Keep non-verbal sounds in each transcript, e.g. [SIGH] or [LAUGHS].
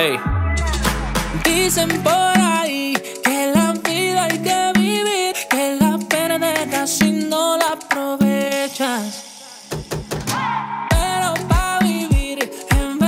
Hey. Dicen por ahí que la vida hay que vivir, que la perderás si no la aprovechas. Pero para vivir, en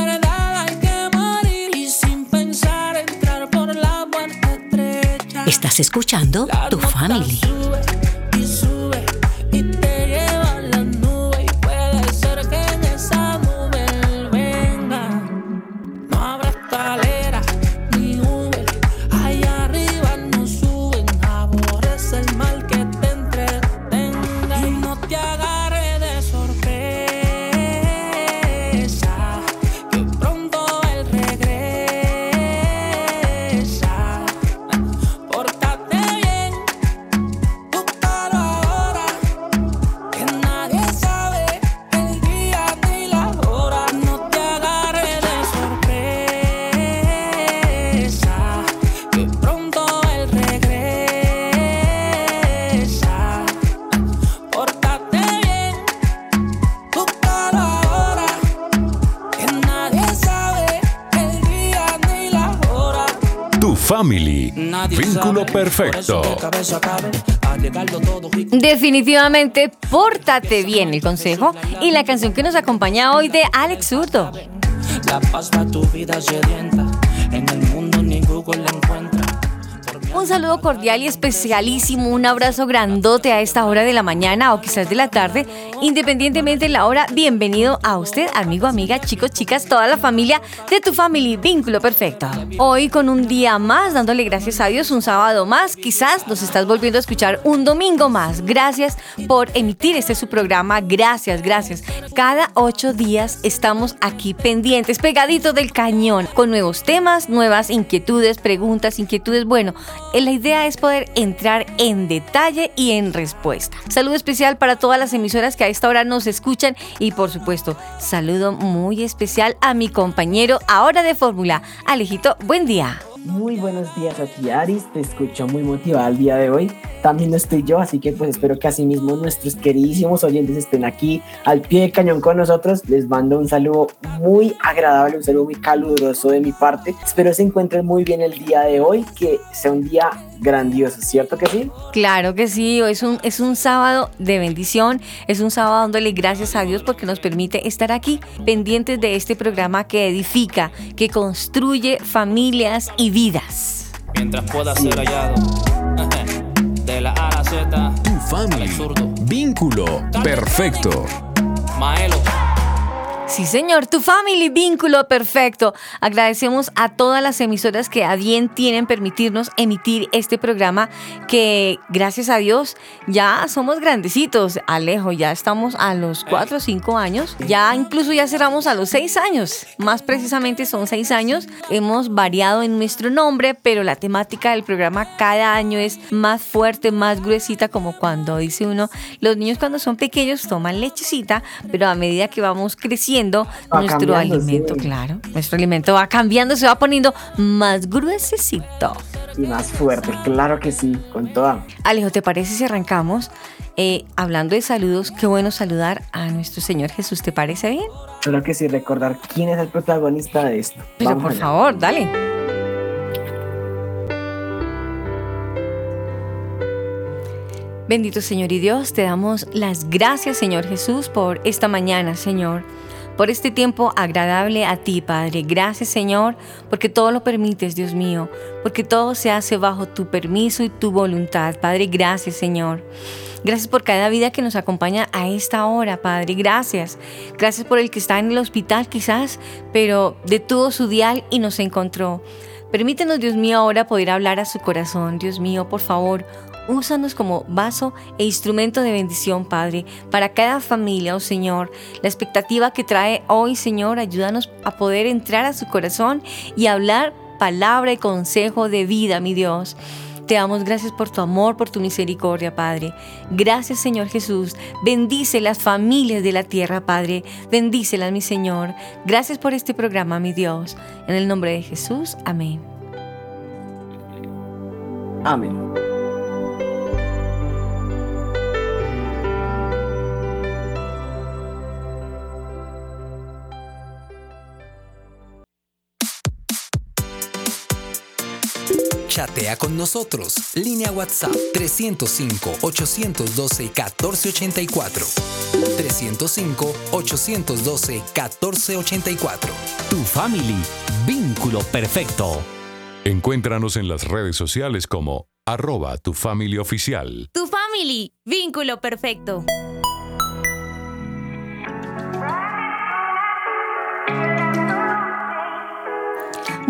Family, Nadie vínculo sabe, perfecto. todo Definitivamente, pórtate bien el consejo y la canción que nos acompaña hoy de Alex Zurdo. La paz para tu vida sedienta. Un saludo cordial y especialísimo, un abrazo grandote a esta hora de la mañana o quizás de la tarde, independientemente de la hora. Bienvenido a usted, amigo, amiga, chicos, chicas, toda la familia de tu family Vínculo Perfecto. Hoy con un día más, dándole gracias a Dios, un sábado más, quizás nos estás volviendo a escuchar un domingo más. Gracias por emitir este su programa, gracias, gracias. Cada ocho días estamos aquí pendientes, pegaditos del cañón, con nuevos temas, nuevas inquietudes, preguntas, inquietudes. Bueno, la idea es poder entrar en detalle y en respuesta. Saludo especial para todas las emisoras que a esta hora nos escuchan y por supuesto, saludo muy especial a mi compañero ahora de fórmula, Alejito, buen día. Muy buenos días a ti, Aris. Te escucho muy motivada el día de hoy. También estoy yo, así que pues espero que asimismo nuestros queridísimos oyentes estén aquí al pie de cañón con nosotros. Les mando un saludo muy agradable, un saludo muy caluroso de mi parte. Espero se encuentren muy bien el día de hoy, que sea un día grandioso, ¿cierto que sí? Claro que sí, es un, es un sábado de bendición, es un sábado dándole gracias a Dios porque nos permite estar aquí pendientes de este programa que edifica, que construye familias y vidas. Mientras pueda ser hallado. [LAUGHS] De la A a la Z. Tu Zurdo. vínculo perfecto. Maelo. Sí, señor, tu family vínculo perfecto. Agradecemos a todas las emisoras que a bien tienen permitirnos emitir este programa que gracias a Dios ya somos grandecitos. Alejo, ya estamos a los 4 o 5 años. Ya incluso ya cerramos a los 6 años. Más precisamente son 6 años. Hemos variado en nuestro nombre, pero la temática del programa cada año es más fuerte, más gruesita, como cuando dice uno, los niños cuando son pequeños toman lechecita, pero a medida que vamos creciendo, Va nuestro alimento, sí. claro, nuestro alimento va cambiando, se va poniendo más gruesecito. Y más fuerte, claro que sí, con toda. Alejo, ¿te parece si arrancamos eh, hablando de saludos? Qué bueno saludar a nuestro Señor Jesús, ¿te parece bien? Claro que sí, recordar quién es el protagonista de esto. Pero Vamos por allá. favor, dale. Bendito Señor y Dios, te damos las gracias, Señor Jesús, por esta mañana, Señor. Por este tiempo agradable a ti, Padre. Gracias, Señor, porque todo lo permites, Dios mío. Porque todo se hace bajo tu permiso y tu voluntad. Padre, gracias, Señor. Gracias por cada vida que nos acompaña a esta hora, Padre. Gracias. Gracias por el que está en el hospital quizás, pero detuvo su dial y nos encontró. Permítenos, Dios mío, ahora poder hablar a su corazón. Dios mío, por favor, úsanos como vaso e instrumento de bendición, Padre, para cada familia, oh Señor. La expectativa que trae hoy, Señor, ayúdanos a poder entrar a su corazón y hablar palabra y consejo de vida, mi Dios. Te damos gracias por tu amor, por tu misericordia, Padre. Gracias, Señor Jesús. Bendice las familias de la tierra, Padre. Bendícelas, mi Señor. Gracias por este programa, mi Dios. En el nombre de Jesús, amén. Amén. Chatea con nosotros. Línea WhatsApp 305-812-1484. 305-812-1484. Tu family, vínculo perfecto. Encuéntranos en las redes sociales como arroba tu family oficial. Tu family, vínculo perfecto.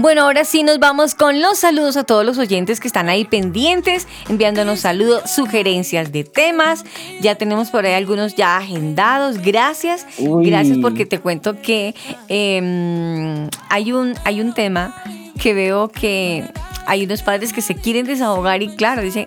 Bueno, ahora sí nos vamos con los saludos a todos los oyentes que están ahí pendientes, enviándonos saludos, sugerencias de temas. Ya tenemos por ahí algunos ya agendados. Gracias. Uy. Gracias porque te cuento que eh, hay, un, hay un tema que veo que hay unos padres que se quieren desahogar y claro, dicen,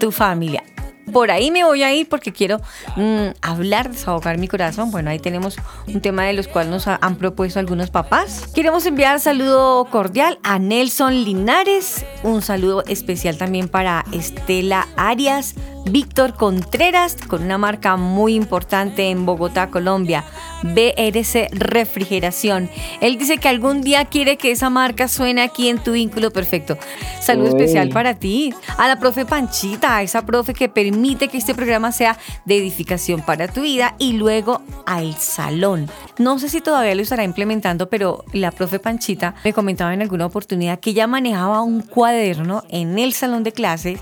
tu familia. Por ahí me voy a ir porque quiero mm, hablar, desahogar mi corazón. Bueno, ahí tenemos un tema de los cuales nos ha- han propuesto algunos papás. Queremos enviar saludo cordial a Nelson Linares, un saludo especial también para Estela Arias, Víctor Contreras, con una marca muy importante en Bogotá, Colombia, BRC Refrigeración. Él dice que algún día quiere que esa marca suene aquí en tu vínculo perfecto. Saludo Uy. especial para ti, a la profe Panchita, esa profe que permite que este programa sea de edificación para tu vida y luego al salón. No sé si todavía lo estará implementando, pero la profe Panchita me comentaba en alguna oportunidad que ella manejaba un cuaderno en el salón de clases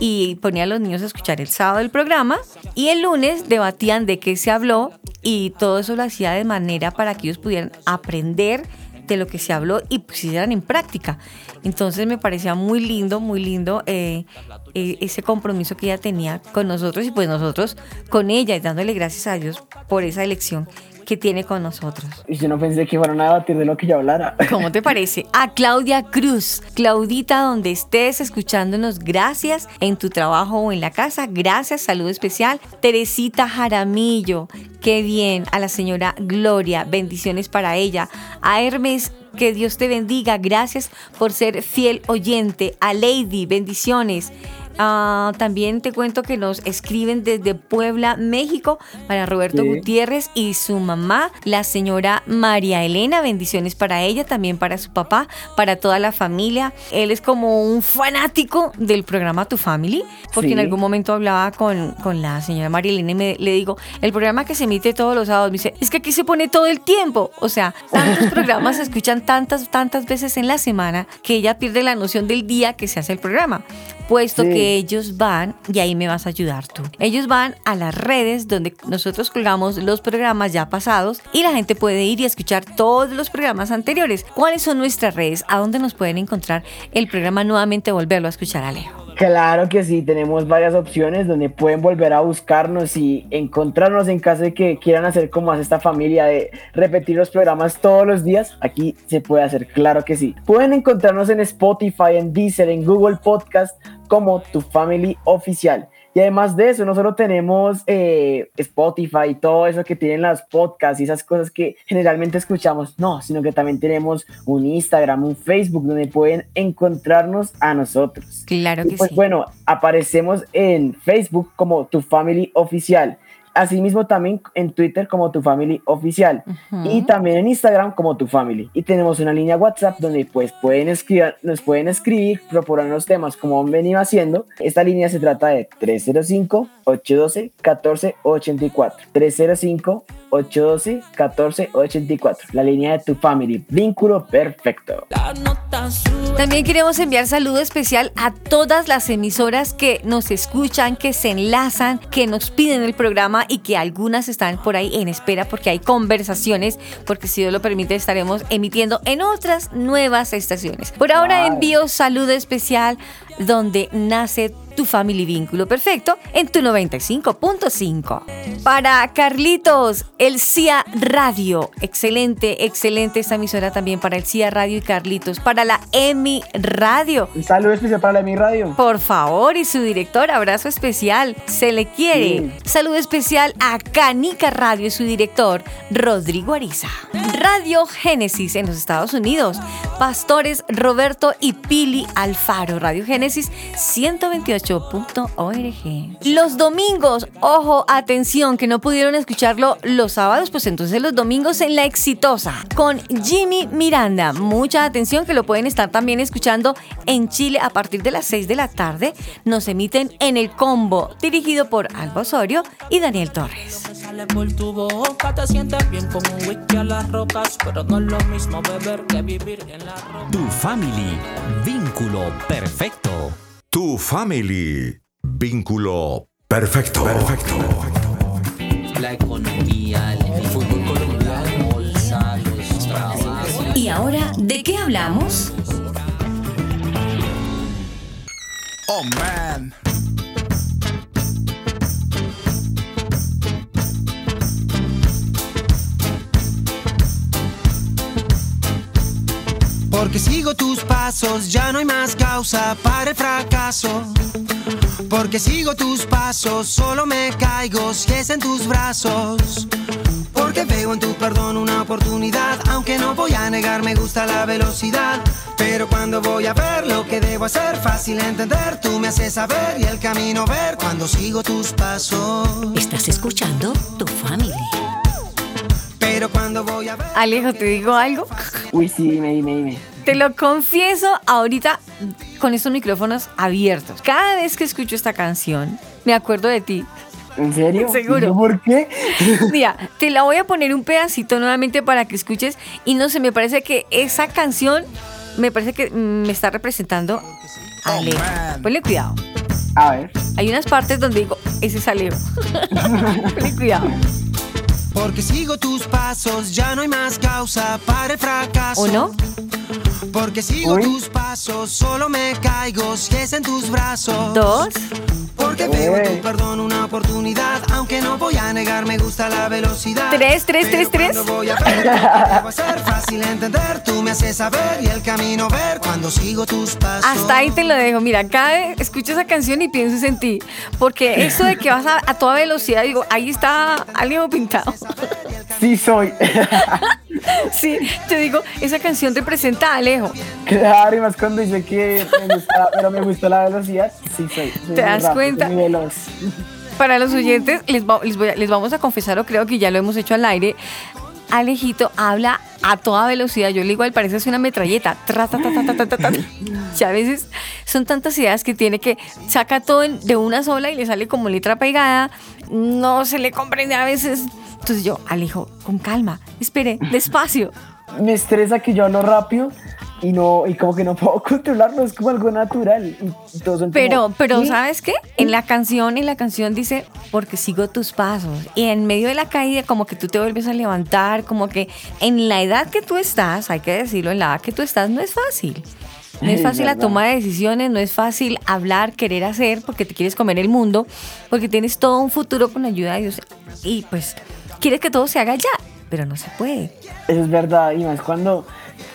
y ponía a los niños a escuchar el sábado el programa y el lunes debatían de qué se habló y todo eso lo hacía de manera para que ellos pudieran aprender de lo que se habló y pusieran en práctica. Entonces me parecía muy lindo, muy lindo eh, eh, ese compromiso que ella tenía con nosotros y pues nosotros con ella y dándole gracias a Dios por esa elección que tiene con nosotros. Y yo no pensé que fueran a debatir de lo que yo hablara. [LAUGHS] ¿Cómo te parece? A Claudia Cruz. Claudita, donde estés escuchándonos, gracias en tu trabajo o en la casa. Gracias, saludo especial. Teresita Jaramillo, qué bien. A la señora Gloria, bendiciones para ella. A Hermes, que Dios te bendiga. Gracias por ser fiel oyente. A Lady, bendiciones. Ah, también te cuento que nos escriben desde Puebla, México, para Roberto Sí. Gutiérrez y su mamá, la señora María Elena. Bendiciones para ella, también para su papá, para toda la familia. Él es como un fanático del programa Tu Family, porque Sí. en algún momento hablaba con, con la señora María Elena y me, le digo, el programa que se emite todos los sábados, me dice, es que aquí se pone todo el tiempo. O sea, tantos programas se escuchan tantas, tantas veces en la semana que ella pierde la noción del día que se hace el programa puesto Sí. que ellos van, y ahí me vas a ayudar tú, ellos van a las redes donde nosotros colgamos los programas ya pasados y la gente puede ir y escuchar todos los programas anteriores. ¿Cuáles son nuestras redes? ¿A dónde nos pueden encontrar el programa nuevamente, volverlo a escuchar, Alejo? Claro que sí, tenemos varias opciones donde pueden volver a buscarnos y encontrarnos en caso de que quieran hacer como hace esta familia de repetir los programas todos los días. Aquí se puede hacer, claro que sí. Pueden encontrarnos en Spotify, en Deezer, en Google Podcast como Tu Family Oficial. Y además de eso, no solo tenemos eh, Spotify y todo eso que tienen las podcasts y esas cosas que generalmente escuchamos, no, sino que también tenemos un Instagram, un Facebook donde pueden encontrarnos a nosotros. Claro Y que pues sí. bueno, aparecemos en Facebook como Tu Family Oficial. Asimismo también en Twitter como Tu Family Oficial. Y también en Instagram como Tu Family. Y tenemos una línea WhatsApp donde pues pueden escribir, nos pueden escribir, proponer los temas como han venido haciendo. Esta línea se trata de 305-812-1484. 812-1484. La línea de tu family. Vínculo perfecto. También queremos enviar saludo especial a todas las emisoras que nos escuchan, que se enlazan, que nos piden el programa y que algunas están por ahí en espera porque hay conversaciones, porque si Dios lo permite estaremos emitiendo en otras nuevas estaciones. Por ahora Wow. envío saludo especial donde nace tu family vínculo perfecto en tu 95.5. Para Carlitos, el CIA Radio. Excelente, excelente esta emisora también para el CIA Radio y Carlitos. Para la EMI Radio. Un saludo especial para la mi radio. Por favor, y su director, abrazo especial. Se le quiere. Saludo especial a Canica Radio y su director, Rodrigo Ariza. Radio Génesis en los Estados Unidos. Pastores Roberto y Pili Alfaro. Radio Génesis 128.org. Los domingos, ojo, atención, que no pudieron escucharlo los sábados, pues entonces los domingos en La Exitosa con Jimmy Miranda. Mucha atención que lo pueden estar también escuchando en Chile a partir de las 6 de la tarde. Nos emiten en el combo, dirigido por Alba Osorio y Daniel Torres. Tu family. Vínculo perfecto. Tu family. Vínculo perfecto. Perfecto. la economía, el fútbol colombiano, la bolsa, los trabajos. ¿Y ahora de qué hablamos? Oh man. Porque sigo tus pasos, ya no hay más causa para el fracaso. Porque sigo tus pasos, solo me caigo si es en tus brazos. Porque veo en tu perdón una oportunidad, aunque no voy a negar, me gusta la velocidad. Pero cuando voy a ver lo que debo hacer, fácil entender, tú me haces saber y el camino ver cuando sigo tus pasos. Estás escuchando tu family. Pero cuando voy a ver... Alejo, ¿te digo algo? Uy, sí, dime, dime, dime. Te lo confieso ahorita con estos micrófonos abiertos. Cada vez que escucho esta canción, me acuerdo de ti. ¿En serio? Seguro. ¿Yo ¿Por qué? [LAUGHS] Mira, te la voy a poner un pedacito nuevamente para que escuches. Y no sé, me parece que esa canción me parece que me está representando a Alejo. Ponle cuidado. A ver. Hay unas partes donde digo, ese es Alejo. [LAUGHS] [LAUGHS] Ponle cuidado. Porque sigo tus pasos, ya no hay más causa para el fracaso. ¿O no? Porque sigo Uy. tus pasos, solo me caigo si es en tus brazos. Dos. Porque veo en tu perdón una oportunidad, aunque no voy a negar, me gusta la velocidad. Tres, tres, Pero tres, tres. voy a hacer fácil entender, tú me haces saber y el camino ver cuando sigo tus pasos. Hasta ahí te lo dejo. Mira, cada vez escucho esa canción y pienso en ti. Porque [LAUGHS] eso de que vas a, a toda velocidad, digo, ahí está Alejo pintado. Sí soy. [LAUGHS] Sí, te digo, esa canción representa a Alejo. claro, y más cuando dice que me gusta, pero me gusta la velocidad. Sí soy. soy ¿Te das rápido, cuenta? soy muy veloz. Para los oyentes, les, va- les, voy a- les vamos a confesar, o creo que ya lo hemos hecho al aire. Alejito habla a toda velocidad. Yo le digo, al parece es una metralleta. Tra, ta, ta, ta. Y a veces son tantas ideas que tiene que saca todo de una sola y le sale como letra pegada. No se le comprende a veces. Entonces yo, Alejo, con calma, espere, despacio. [LAUGHS] Me estresa que yo hablo rápido y no y como que no [LAUGHS] puedo controlarlo, es como algo natural. Y, y todos son como, Pero, pero. ¿sabes qué? En la canción, en la canción dice, porque sigo tus pasos. Y en medio de la caída, como que tú te vuelves a levantar, como que en la edad que tú estás, hay que decirlo, en la edad que tú estás, no es fácil. No es fácil la toma de decisiones, no es fácil hablar, querer hacer, porque te quieres comer el mundo, porque tienes todo un futuro con la ayuda de Dios. Y pues, quieres que todo se haga ya, pero no se puede. Eso es verdad, y más cuando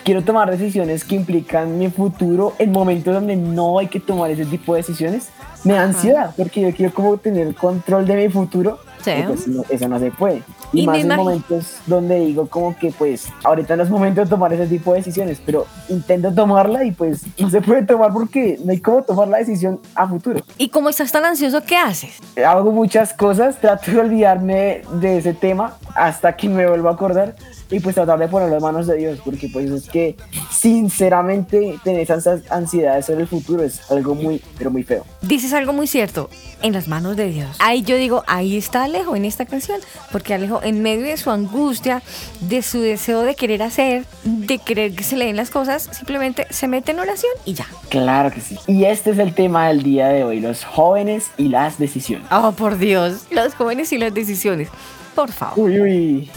quiero tomar decisiones que implican mi futuro en momentos donde no hay que tomar ese tipo de decisiones, me da ansiedad, porque yo quiero como tener control de mi futuro, Sí. y pues no- eso no se puede. Y, Y más en momentos donde digo como que pues ahorita no es momento de tomar ese tipo de decisiones, pero intento tomarla y pues no se puede tomar porque no hay cómo tomar la decisión a futuro. Y como estás tan ansioso, ¿qué haces? hago muchas cosas, trato de olvidarme de ese tema hasta que me vuelvo a acordar y pues tratar de ponerlo en manos de Dios, porque pues es que sinceramente tener esas ansiedades sobre el futuro es algo muy, pero muy feo. Dices algo muy cierto, en las manos de Dios. Ahí yo digo, ahí está Alejo en esta canción, porque Alejo Alejo, en medio de su angustia, de su deseo de querer hacer, de querer que se le den las cosas, simplemente se mete en oración y ya. Claro que sí. Y este es el tema del día de hoy, los jóvenes y las decisiones. Oh, por Dios, los jóvenes y las decisiones. Por favor. Uy, uy.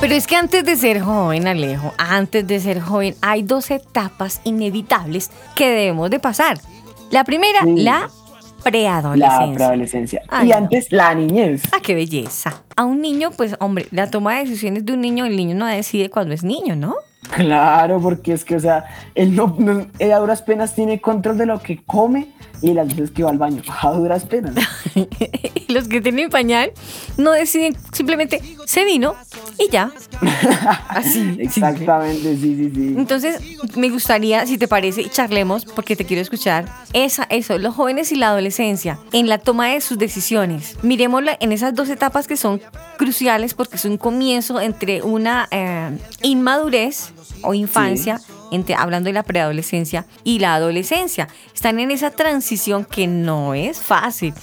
Pero es que antes de ser joven, Alejo, antes de ser joven, hay dos etapas inevitables que debemos de pasar. La primera, Sí. la preadolescencia. La preadolescencia. Ay, y no. antes la niñez. Ah, qué belleza. A un niño, pues, hombre, la toma de decisiones de un niño, el niño no decide cuando es niño, ¿no? Claro, porque es que, o sea, él no, no- él a duras penas tiene control de lo que come y las veces que va al baño. [LAUGHS] A duras penas. Y [LAUGHS] los que tienen pañal no deciden, simplemente se vino y ya. [LAUGHS] Así. Exactamente, sí, sí, sí. Entonces, me gustaría, si te parece, y charlemos, porque te quiero escuchar, esa, eso, los jóvenes y la adolescencia, en la toma de sus decisiones. Miremosla en esas dos etapas que son cruciales porque es un comienzo entre una eh, inmadurez o infancia, entre, hablando de la preadolescencia y la adolescencia. Están en esa transición que no es fácil.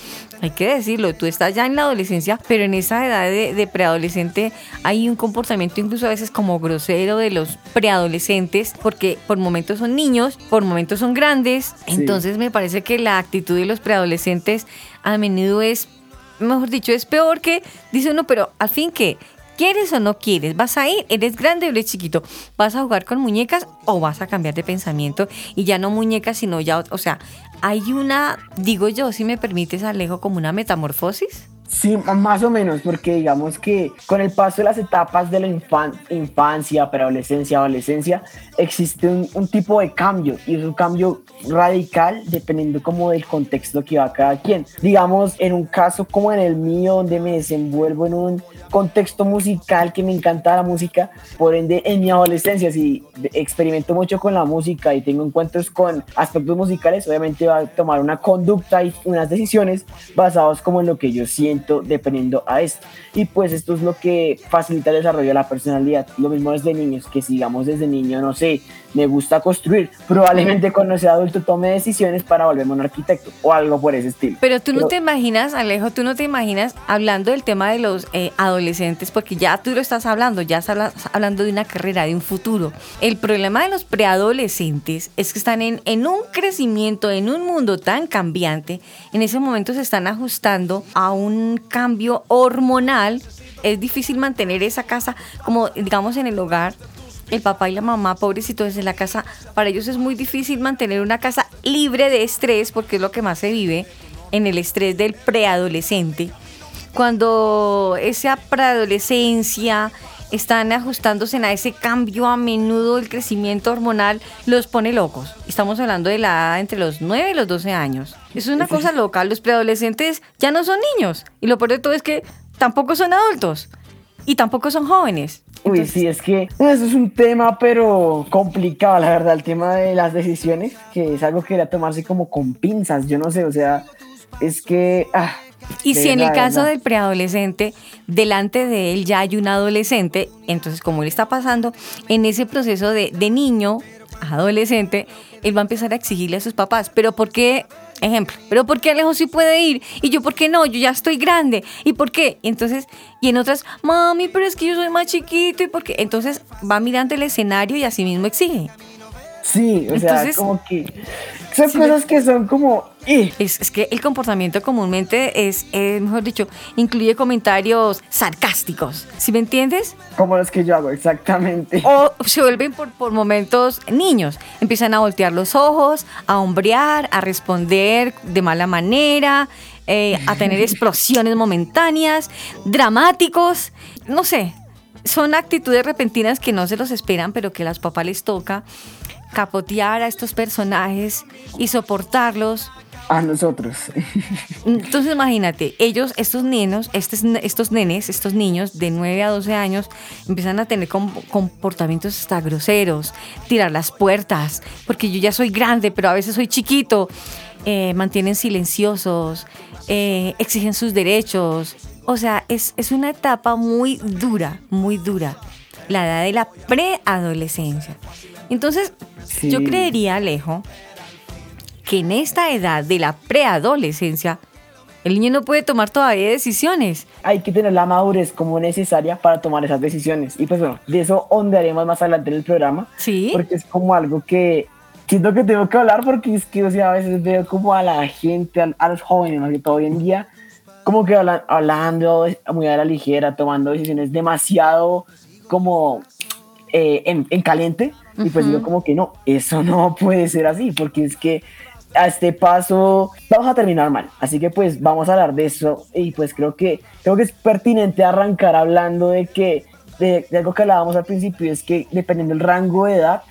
Hay que decirlo, tú estás ya en la adolescencia, pero en esa edad de, de preadolescente hay un comportamiento incluso a veces como grosero de los preadolescentes, porque por momentos son niños, por momentos son grandes. Sí. Entonces me parece que la actitud de los preadolescentes a menudo es, mejor dicho, es peor que, dice uno, pero al fin que... ¿Quieres o no quieres? ¿Vas a ir? ¿Eres grande o eres chiquito? ¿Vas a jugar con muñecas o vas a cambiar de pensamiento? Y ya no muñecas, sino ya, o sea, hay una, digo yo, si me permites, Alejo, como una metamorfosis. Sí, más o menos, porque digamos que con el paso de las etapas de la infan- infancia, preadolescencia, adolescencia, existe un, un tipo de cambio y es un cambio radical dependiendo como del contexto que va cada quien. Digamos, en un caso como en el mío, donde me desenvuelvo en un contexto musical que me encanta la música, por ende en mi adolescencia si experimento mucho con la música y tengo encuentros con aspectos musicales, obviamente va a tomar una conducta y unas decisiones basados como en lo que yo siento dependiendo a esto. Y pues esto es lo que facilita el desarrollo de la personalidad. Lo mismo desde niños, que sigamos desde niño, no sé, me gusta construir, probablemente cuando sea adulto tome decisiones para volverme un arquitecto o algo por ese estilo. Pero tú no Pero- te imaginas, Alejo, tú no te imaginas hablando del tema de los eh, adolescentes, porque ya tú lo estás hablando, ya estás habla- hablando de una carrera, de un futuro. El problema de los preadolescentes es que están en, en un crecimiento, en un mundo tan cambiante, en ese momento se están ajustando a un cambio hormonal. Es difícil mantener esa casa como, digamos, en el hogar el papá y la mamá, pobrecitos desde la casa, para ellos es muy difícil mantener una casa libre de estrés, porque es lo que más se vive en el estrés del preadolescente. Cuando esa preadolescencia están ajustándose a ese cambio a menudo el crecimiento hormonal los pone locos. Estamos hablando de la edad entre los 9 y los 12 años. Es una cosa loca, los preadolescentes ya no son niños y lo peor de todo es que tampoco son adultos y tampoco son jóvenes. Uy, sí, es que eso es un tema, pero complicado, la verdad, el tema de las decisiones, que es algo que debería tomarse como con pinzas, yo no sé, o sea, es que... ah, Y si en el caso del preadolescente, delante de él ya hay un adolescente, entonces como él está pasando en ese proceso de, de niño a adolescente, él va a empezar a exigirle a sus papás, pero ¿por qué? Ejemplo, pero ¿por qué Alejo sí puede ir? Y yo, ¿por qué no? Yo ya estoy grande. ¿Y por qué? Y entonces, y en otras, mami, pero es que yo soy más chiquito. ¿Y por qué? Entonces va mirando el escenario y así mismo exige. Sí, o sea, Entonces- como que son Sí, cosas que son como... ¡eh! Es, es que el comportamiento comúnmente es, eh, mejor dicho, incluye comentarios sarcásticos. ¿Sí me entiendes? Como los que yo hago, exactamente. O se vuelven por, por momentos niños. Empiezan a voltear los ojos, a hombrear, a responder de mala manera, eh, a tener [LAUGHS] explosiones momentáneas, dramáticos. No sé, son actitudes repentinas que no se los esperan, pero que a los papás les toca capotear a estos personajes y soportarlos. A nosotros. [LAUGHS] Entonces imagínate, ellos, estos niños, estos, estos nenes, estos niños de 9 a 12 años, empiezan a tener com- comportamientos hasta groseros, tirar las puertas, porque yo ya soy grande, pero a veces soy chiquito, eh, mantienen silenciosos, eh, exigen sus derechos. O sea, es, es una etapa muy dura, muy dura, la edad de la preadolescencia. Entonces, Sí. yo creería, Alejo, que en esta edad de la preadolescencia El niño no puede tomar todavía decisiones. Hay que tener la madurez como necesaria para tomar esas decisiones. Y pues bueno, de eso ondearemos más adelante en el programa. Sí. Porque es como algo que siento que tengo que hablar porque es que o sea, a veces veo como a la gente, a, a los jóvenes, más que todo hoy en día, como que hablan, hablando muy a la ligera, tomando decisiones demasiado como eh, en, en caliente. Y pues digo como que no, eso no [LAUGHS] puede ser así, porque es que a este paso vamos a terminar mal. Así que pues vamos a hablar de eso y pues creo que, creo que es pertinente arrancar hablando de que de, de algo que hablábamos al principio es que dependiendo del rango de edad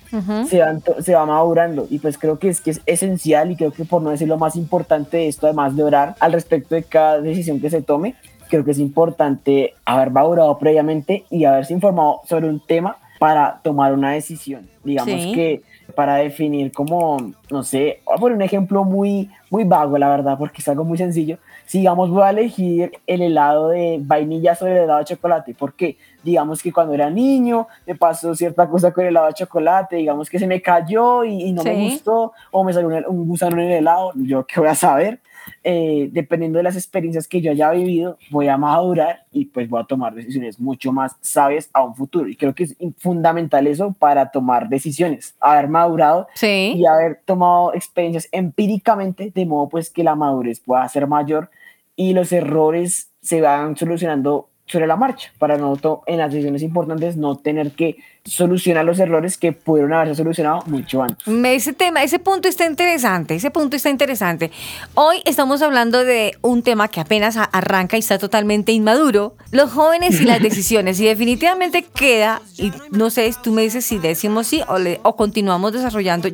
se, van se va madurando. Y pues creo que es que es esencial y creo que por no decir lo más importante de esto además de orar al respecto de cada decisión que se tome creo que es importante haber madurado previamente y haberse informado sobre un tema para tomar una decisión digamos Sí. que para definir como, no sé, voy a poner un ejemplo muy, muy vago, la verdad, porque es algo muy sencillo. Si, digamos, voy a elegir el helado de vainilla sobre el helado de chocolate, ¿por qué? Digamos que cuando era niño me pasó cierta cosa con el helado de chocolate, digamos que se me cayó y, y no me gustó, o me salió un, un gusano en el helado, yo qué voy a saber. Eh, dependiendo de las experiencias que yo haya vivido, voy a madurar y pues voy a tomar decisiones mucho más sabias a un futuro. Y creo que es fundamental eso para tomar decisiones, haber madurado Sí. y haber tomado experiencias empíricamente, de modo pues que la madurez pueda ser mayor y los errores se van solucionando sobre la marcha, para no en las decisiones importantes no tener que solucionar los errores que pudieron haberse solucionado mucho antes. Ese tema, ese punto está interesante, ese punto está interesante. Hoy estamos hablando de un tema que apenas a- arranca y está totalmente inmaduro, los jóvenes y las [LAUGHS] decisiones. Y definitivamente queda, y no sé, tú me dices si decimos sí o, le- o continuamos desarrollando.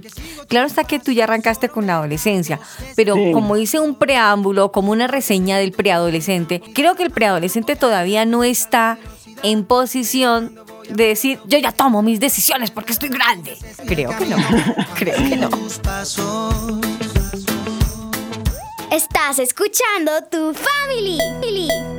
Claro está que tú ya arrancaste con la adolescencia, pero Sí. como hice un preámbulo, como una reseña del preadolescente, creo que el preadolescente todavía no está en posición de decir, yo ya tomo mis decisiones porque estoy grande. Creo que no, creo que no. Estás escuchando tu family.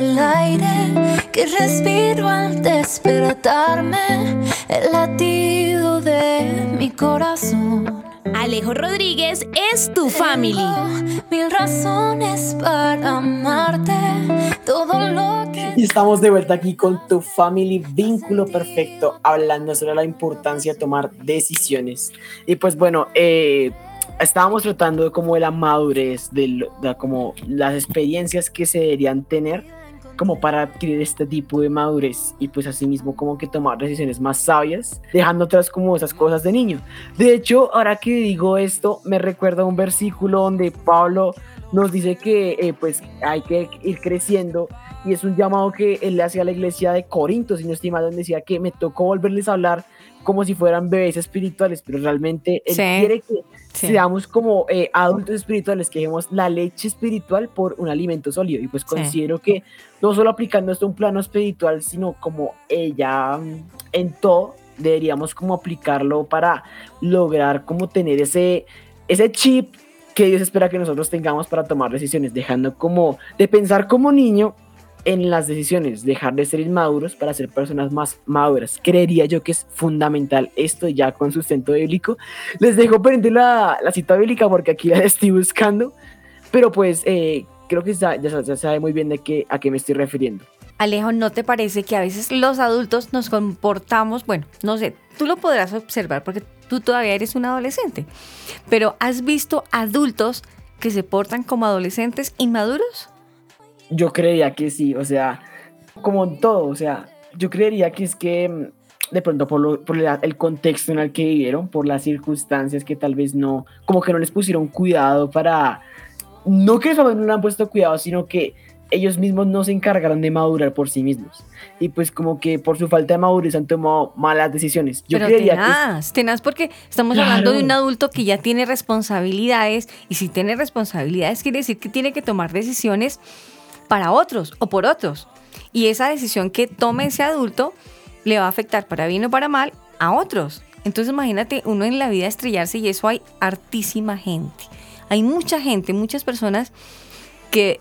Eres el aire que respiro al despertarme, el latido de mi corazón. Alejo Rodríguez es tu family. Tengo mil razones para amarte, todo lo que Y estamos de vuelta aquí con tu family vínculo perfecto, hablando sobre la importancia de tomar decisiones. Y pues bueno, eh, estábamos tratando de como de la madurez, de, lo- de como las experiencias que se deberían tener como para adquirir este tipo de madurez y pues asimismo como que tomar decisiones más sabias, dejando atrás como esas cosas de niño. De hecho, ahora que digo esto, me recuerda un versículo donde Pablo nos dice que eh, pues hay que ir creciendo y es un llamado que él le hacía a la iglesia de Corinto, si no estoy donde decía que me tocó volverles a hablar como si fueran bebés espirituales, pero realmente él Sí. quiere que Sí. seamos como eh, adultos espirituales, que dejemos la leche espiritual por un alimento sólido. Y pues considero que no solo aplicando esto a un plano espiritual, sino como ella mm, en todo, deberíamos como aplicarlo para lograr como tener ese, ese chip que Dios espera que nosotros tengamos para tomar decisiones, dejando como de pensar como niño en las decisiones, dejar de ser inmaduros para ser personas más maduras. Creería yo que es fundamental esto ya con sustento bíblico. Les dejo pendiente la, la cita bíblica porque aquí la [LAUGHS] estoy buscando, pero pues eh, creo que ya, ya, sabe muy bien de qué, a qué me estoy refiriendo. Alejo, ¿no te parece que a veces los adultos nos comportamos, bueno, no sé, tú lo podrás observar porque tú todavía eres un adolescente, pero ¿has visto adultos que se portan como adolescentes inmaduros? Yo creería que sí, o sea, como en todo, o sea, yo creería que es que mm, de pronto por, lo- por la- el contexto en el que vivieron, por las circunstancias que tal vez no, como que no les pusieron cuidado para, no que no le han puesto cuidado, sino que ellos mismos no se encargaron de madurar por sí mismos. Y pues como que por su falta de madurez han tomado malas decisiones. Yo Pero creería que... tenaz, tenaz porque estamos Claro. hablando de un adulto que ya tiene responsabilidades y si tiene responsabilidades quiere decir que tiene que tomar decisiones para otros o por otros. Y esa decisión que tome ese adulto le va a afectar para bien o para mal a otros. Entonces imagínate uno en la vida estrellarse y eso hay hartísima gente. Hay mucha gente, muchas personas que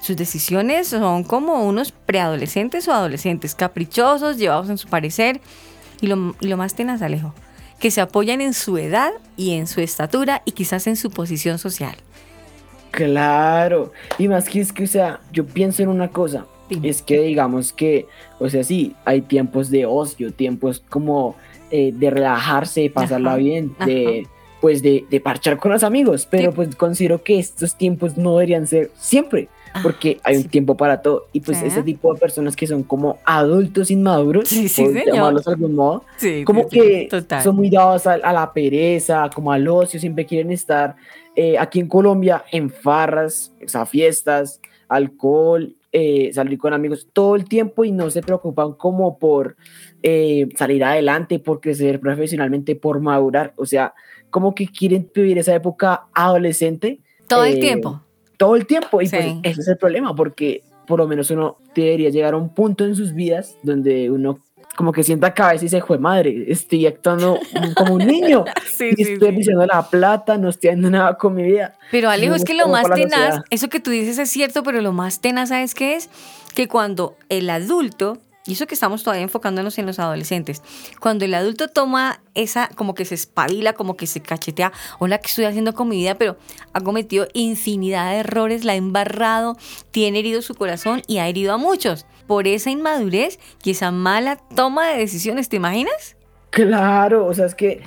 sus decisiones son como unos preadolescentes o adolescentes, caprichosos, llevados en su parecer. Y lo, y lo más tenaz, Alejo, que se apoyan en su edad y en su estatura y quizás en su posición social. Claro, y más que es que, o sea, yo pienso en una cosa, es que digamos que, o sea, sí, hay tiempos de ocio, tiempos como eh, de relajarse, de pasarla Ajá, bien, de, pues de, de parchar con los amigos, pero pues considero que estos tiempos no deberían ser siempre, porque hay un tiempo para todo, y pues ese tipo de personas que son como adultos inmaduros, Sí, llamarlos de algún modo, como que total. son muy dados a, a la pereza, como al ocio, siempre quieren estar eh, aquí en Colombia en farras, o sea, fiestas, alcohol, eh, salir con amigos todo el tiempo y no se preocupan como por eh, salir adelante, por crecer profesionalmente, por madurar, o sea, como que quieren vivir esa época adolescente. Todo el tiempo. Todo el tiempo, y pues ese es el problema, porque por lo menos uno debería llegar a un punto en sus vidas donde uno como que sienta cabeza y se fue madre, estoy actuando como un niño [LAUGHS] Sí, y sí, estoy sí. diciendo la plata, no estoy haciendo nada con mi vida. Pero Alejo, No es que lo más tenaz, eso que tú dices es cierto, pero lo más tenaz, ¿sabes qué es? Que cuando el adulto, y eso que estamos todavía enfocándonos en los adolescentes, cuando el adulto toma esa, como que se espabila, como que se cachetea, hola, ¿qué estoy haciendo con mi vida? Pero ha cometido infinidad de errores, la ha embarrado, tiene herido su corazón y ha herido a muchos. Por esa inmadurez y esa mala toma de decisiones, ¿te imaginas? Claro, o sea, es que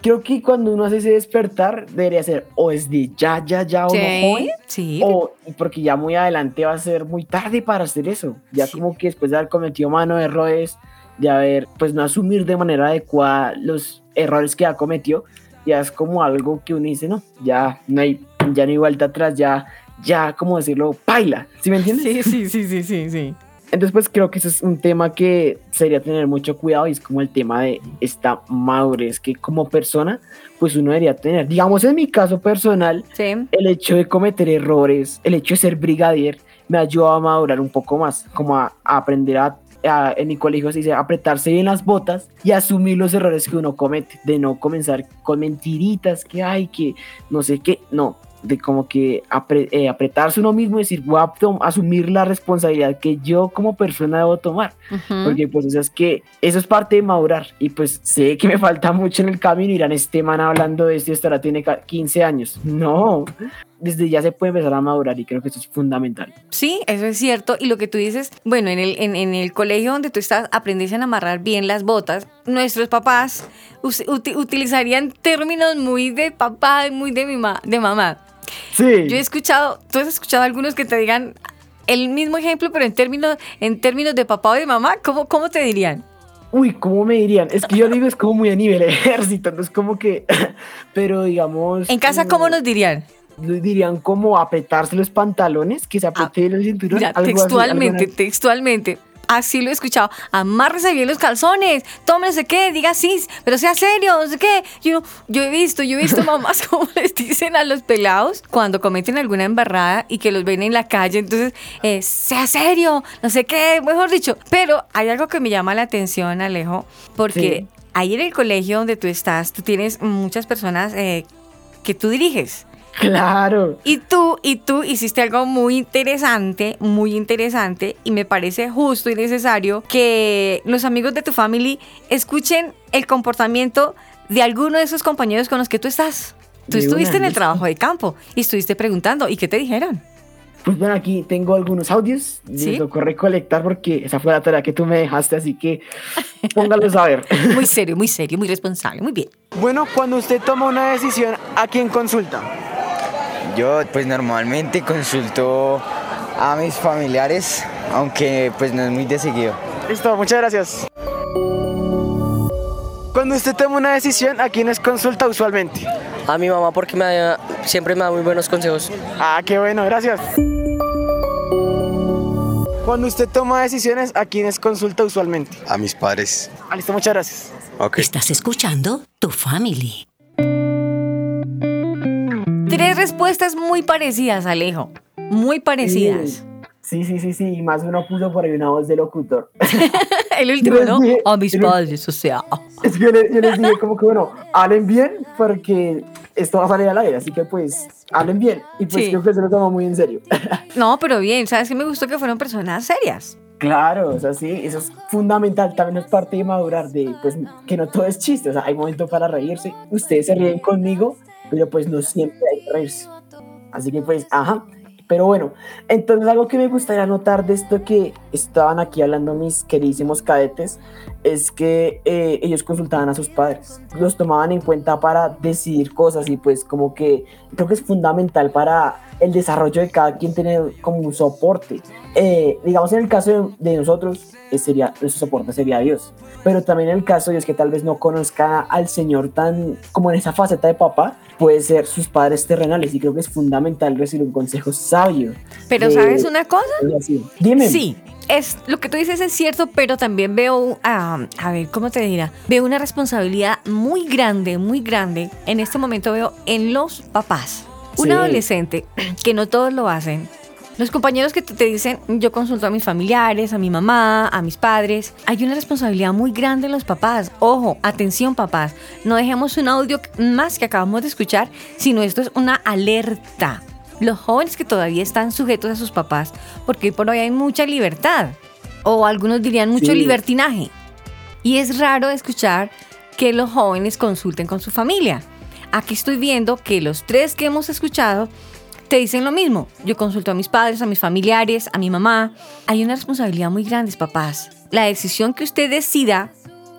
creo que cuando uno hace ese despertar, debería ser o es de ya, ya, ya, o Sí, no joven, sí. o porque ya muy adelante va a ser muy tarde para hacer eso. Ya como que después de haber cometido mano de errores, de haber, pues no asumir de manera adecuada los errores que ha cometido, ya es como algo que uno dice, no, ya no hay, ya no hay vuelta atrás, ya, ya, como decirlo, paila, ¿sí me entiendes? Sí, sí, sí, sí, sí, sí. Entonces, pues creo que eso es un tema que sería tener mucho cuidado y es como el tema de esta madurez que como persona, pues uno debería tener. Digamos, en mi caso personal, el hecho de cometer errores, el hecho de ser brigadier, me ayudó a madurar un poco más, como a, a aprender a, a- en mi colegio se dice, apretarse bien las botas y asumir los errores que uno comete, de no comenzar con mentiritas, que hay, que no sé qué, no, de como que apre- eh, apretarse uno mismo y decir, voy a asumir la responsabilidad que yo como persona debo tomar. Porque pues o sea, es que eso es parte de madurar y pues sé que me [LAUGHS] falta mucho en el camino, irán este man hablando de esto y estará tiene ca- 15 años. No, desde ya se puede empezar a madurar y creo que eso es fundamental. Sí, eso es cierto. Y lo que tú dices, bueno, en el, en, en el colegio donde tú estás, aprendiste a amarrar bien las botas. Nuestros papás utilizarían términos muy de papá y muy de, mi ma- de mamá. Sí. Yo he escuchado, tú has escuchado algunos que te digan el mismo ejemplo, pero en términos, en términos de papá o de mamá, ¿cómo, cómo te dirían? Uy, ¿cómo me dirían? Es que yo digo es como muy a nivel [LAUGHS] ejército, no es como que, [LAUGHS] pero digamos... En casa, ¿cómo nos dirían? Dirían como apretarse los pantalones, que se apriete el cinturón. Mira, algo así, textualmente, textualmente. Así lo he escuchado. Amárrese bien los calzones. Tómese qué, diga sí, pero sea serio, no sé qué. Yo, yo he visto, yo he visto [LAUGHS] mamás como les dicen a los pelados cuando cometen alguna embarrada y que los ven en la calle. Entonces, eh, sea serio, no sé qué, mejor dicho. Pero hay algo que me llama la atención, Alejo, porque Sí. ahí en el colegio donde tú estás, tú tienes muchas personas eh, que tú diriges. Claro. Y tú, y tú hiciste algo muy interesante, muy interesante, y me parece justo y necesario que los amigos de tu family escuchen el comportamiento de alguno de esos compañeros con los que tú estás. Tú De estuviste en el trabajo de campo y estuviste preguntando, ¿y qué te dijeron? Pues bueno, aquí tengo algunos audios. ¿Sí? Me tocó recolectar porque esa fue la tarea que tú me dejaste, así que [LAUGHS] póngalos a ver. Muy serio, muy serio, muy responsable, muy bien. Bueno, cuando usted toma una decisión, ¿a quién consulta? Yo pues normalmente consulto a mis familiares, aunque pues no es muy de seguido. Listo, muchas gracias. Cuando usted toma una decisión, ¿a quiénes consulta usualmente? A mi mamá porque me da- siempre me da muy buenos consejos. Ah, qué bueno, gracias. Cuando usted toma decisiones, ¿a quiénes consulta usualmente? A mis padres. Ah, listo, muchas gracias. Ok. Estás escuchando tu family. Tres respuestas muy parecidas, Alejo. Muy parecidas. Sí, sí, sí, sí. Y más uno puso por ahí una voz de locutor. [LAUGHS] El último, Yo ¿no? [LAUGHS] dije- A mis yo padres, o sea. Es que yo les, yo les dije como que, bueno, hablen bien porque esto va a salir al aire, así que pues hablen bien. Y pues Sí. creo que se lo toma muy en serio. [LAUGHS] No, pero bien, ¿sabes qué me gustó que fueron personas serias? Claro, o sea, sí, eso es fundamental, también es parte de madurar, de pues que no todo es chiste, o sea, hay momentos para reírse, ustedes se ríen conmigo, pero pues no siempre hay que. Así que pues, ajá, pero bueno, entonces algo que me gustaría notar de esto que estaban aquí hablando mis queridísimos cadetes, es que eh, ellos consultaban a sus padres, los tomaban en cuenta para decidir cosas y pues como que creo que es fundamental para el desarrollo de cada quien tener como un soporte. Eh, digamos en el caso de, de nosotros, eh, sería, nuestro soporte sería Dios, pero también en el caso de Dios que tal vez no conozca al Señor tan como en esa faceta de papá, puede ser sus padres terrenales y creo que es fundamental recibir un consejo sabio. Pero ¿sabes una cosa? Dime. Sí, es, lo que tú dices es cierto, pero también veo, ah, a ver, ¿cómo te dirá? Veo una responsabilidad muy grande, muy grande. En este momento veo en los papás. Un adolescente, que no todos lo hacen. Los compañeros que te dicen, yo consulto a mis familiares, a mi mamá, a mis padres. Hay una responsabilidad muy grande en los papás. Ojo, atención papás, no dejemos un audio más que acabamos de escuchar, sino esto es una alerta. Los jóvenes que todavía están sujetos a sus papás, porque hoy por hoy hay mucha libertad, o algunos dirían mucho Sí. libertinaje. Y es raro escuchar que los jóvenes consulten con su familia. Aquí estoy viendo que los tres que hemos escuchado te dicen lo mismo. Yo consulto a mis padres, a mis familiares, a mi mamá. Hay una responsabilidad muy grande, papás. La decisión que usted decida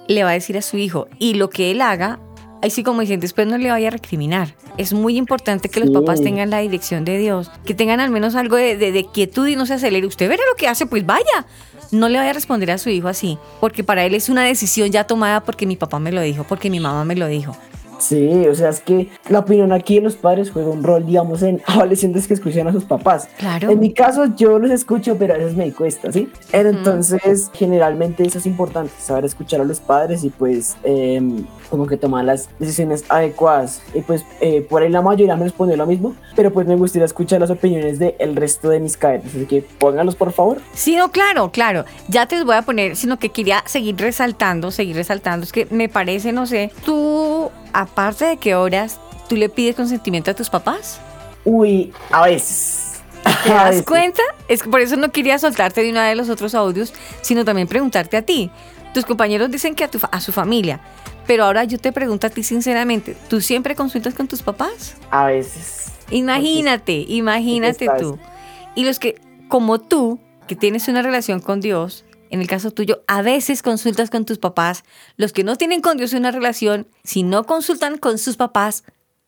le va a decir a su hijo y lo que él haga, ahí sí como dicen, después no le vaya a recriminar. Es muy importante que los papás tengan la dirección de Dios, que tengan al menos algo de, de- de quietud y no se acelere. Usted verá lo que hace, pues vaya. No le vaya a responder a su hijo así, porque para él es una decisión ya tomada porque mi papá me lo dijo, porque mi mamá me lo dijo. Sí, o sea, es que la opinión aquí de los padres juega un rol, digamos, en [LAUGHS] adolescentes que escuchan a sus papás. Claro. En mi caso, yo los escucho, pero a veces me cuesta, ¿sí? Entonces, generalmente eso es importante, saber escuchar a los padres y pues em, como que tomar las decisiones adecuadas. Y pues eh, por ahí la mayoría me respondió lo mismo, pero pues me gustaría escuchar las opiniones del resto de mis cadetes, así que pónganlos por favor. Sí, no, claro, claro. Ya te los voy a poner, sino que quería seguir resaltando, seguir resaltando. Es que me parece, no sé, tú, aparte de que oras, ¿tú le pides consentimiento a tus papás? Uy, a veces. ¿Te [LAUGHS] A das veces. cuenta? Es que por eso no quería soltarte de una de los otros audios, sino también preguntarte a ti. Tus compañeros dicen que a, tu, a su familia, pero ahora yo te pregunto a ti sinceramente, ¿tú siempre consultas con tus papás? A veces. Imagínate, imagínate tú. Y los que, como tú, que tienes una relación con Dios, en el caso tuyo, a veces consultas con tus papás. Los que no tienen con Dios una relación, si no consultan con sus papás,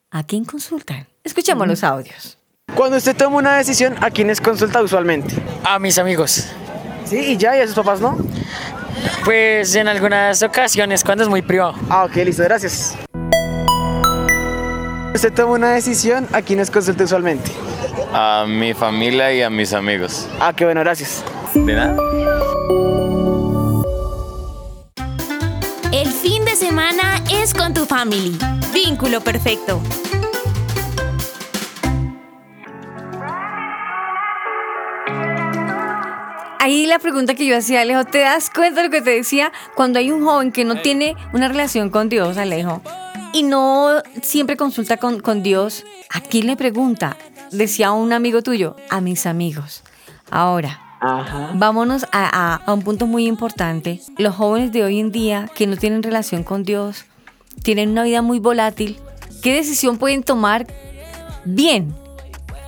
¿a quién consultan? Escuchemos los audios. Cuando usted toma una decisión, ¿a quiénes consulta usualmente? A mis amigos. Sí, y ya, y a sus papás no. Pues en algunas ocasiones cuando es muy privado. Ah, ok, listo, gracias. Usted toma una decisión, ¿a quiénes consulta usualmente? A mi familia y a mis amigos. Ah, qué bueno, gracias. ¿De nada? El fin de semana es con tu family. Vínculo perfecto. Ahí la pregunta que yo hacía, Alejo, ¿te das cuenta de lo que te decía? Cuando hay un joven que no tiene una relación con Dios, Alejo, y no siempre consulta con, con Dios, ¿a quién le pregunta? Decía un amigo tuyo, a mis amigos. Ahora, vámonos a, a- a un punto muy importante. Los jóvenes de hoy en día que no tienen relación con Dios, tienen una vida muy volátil. ¿Qué decisión pueden tomar bien?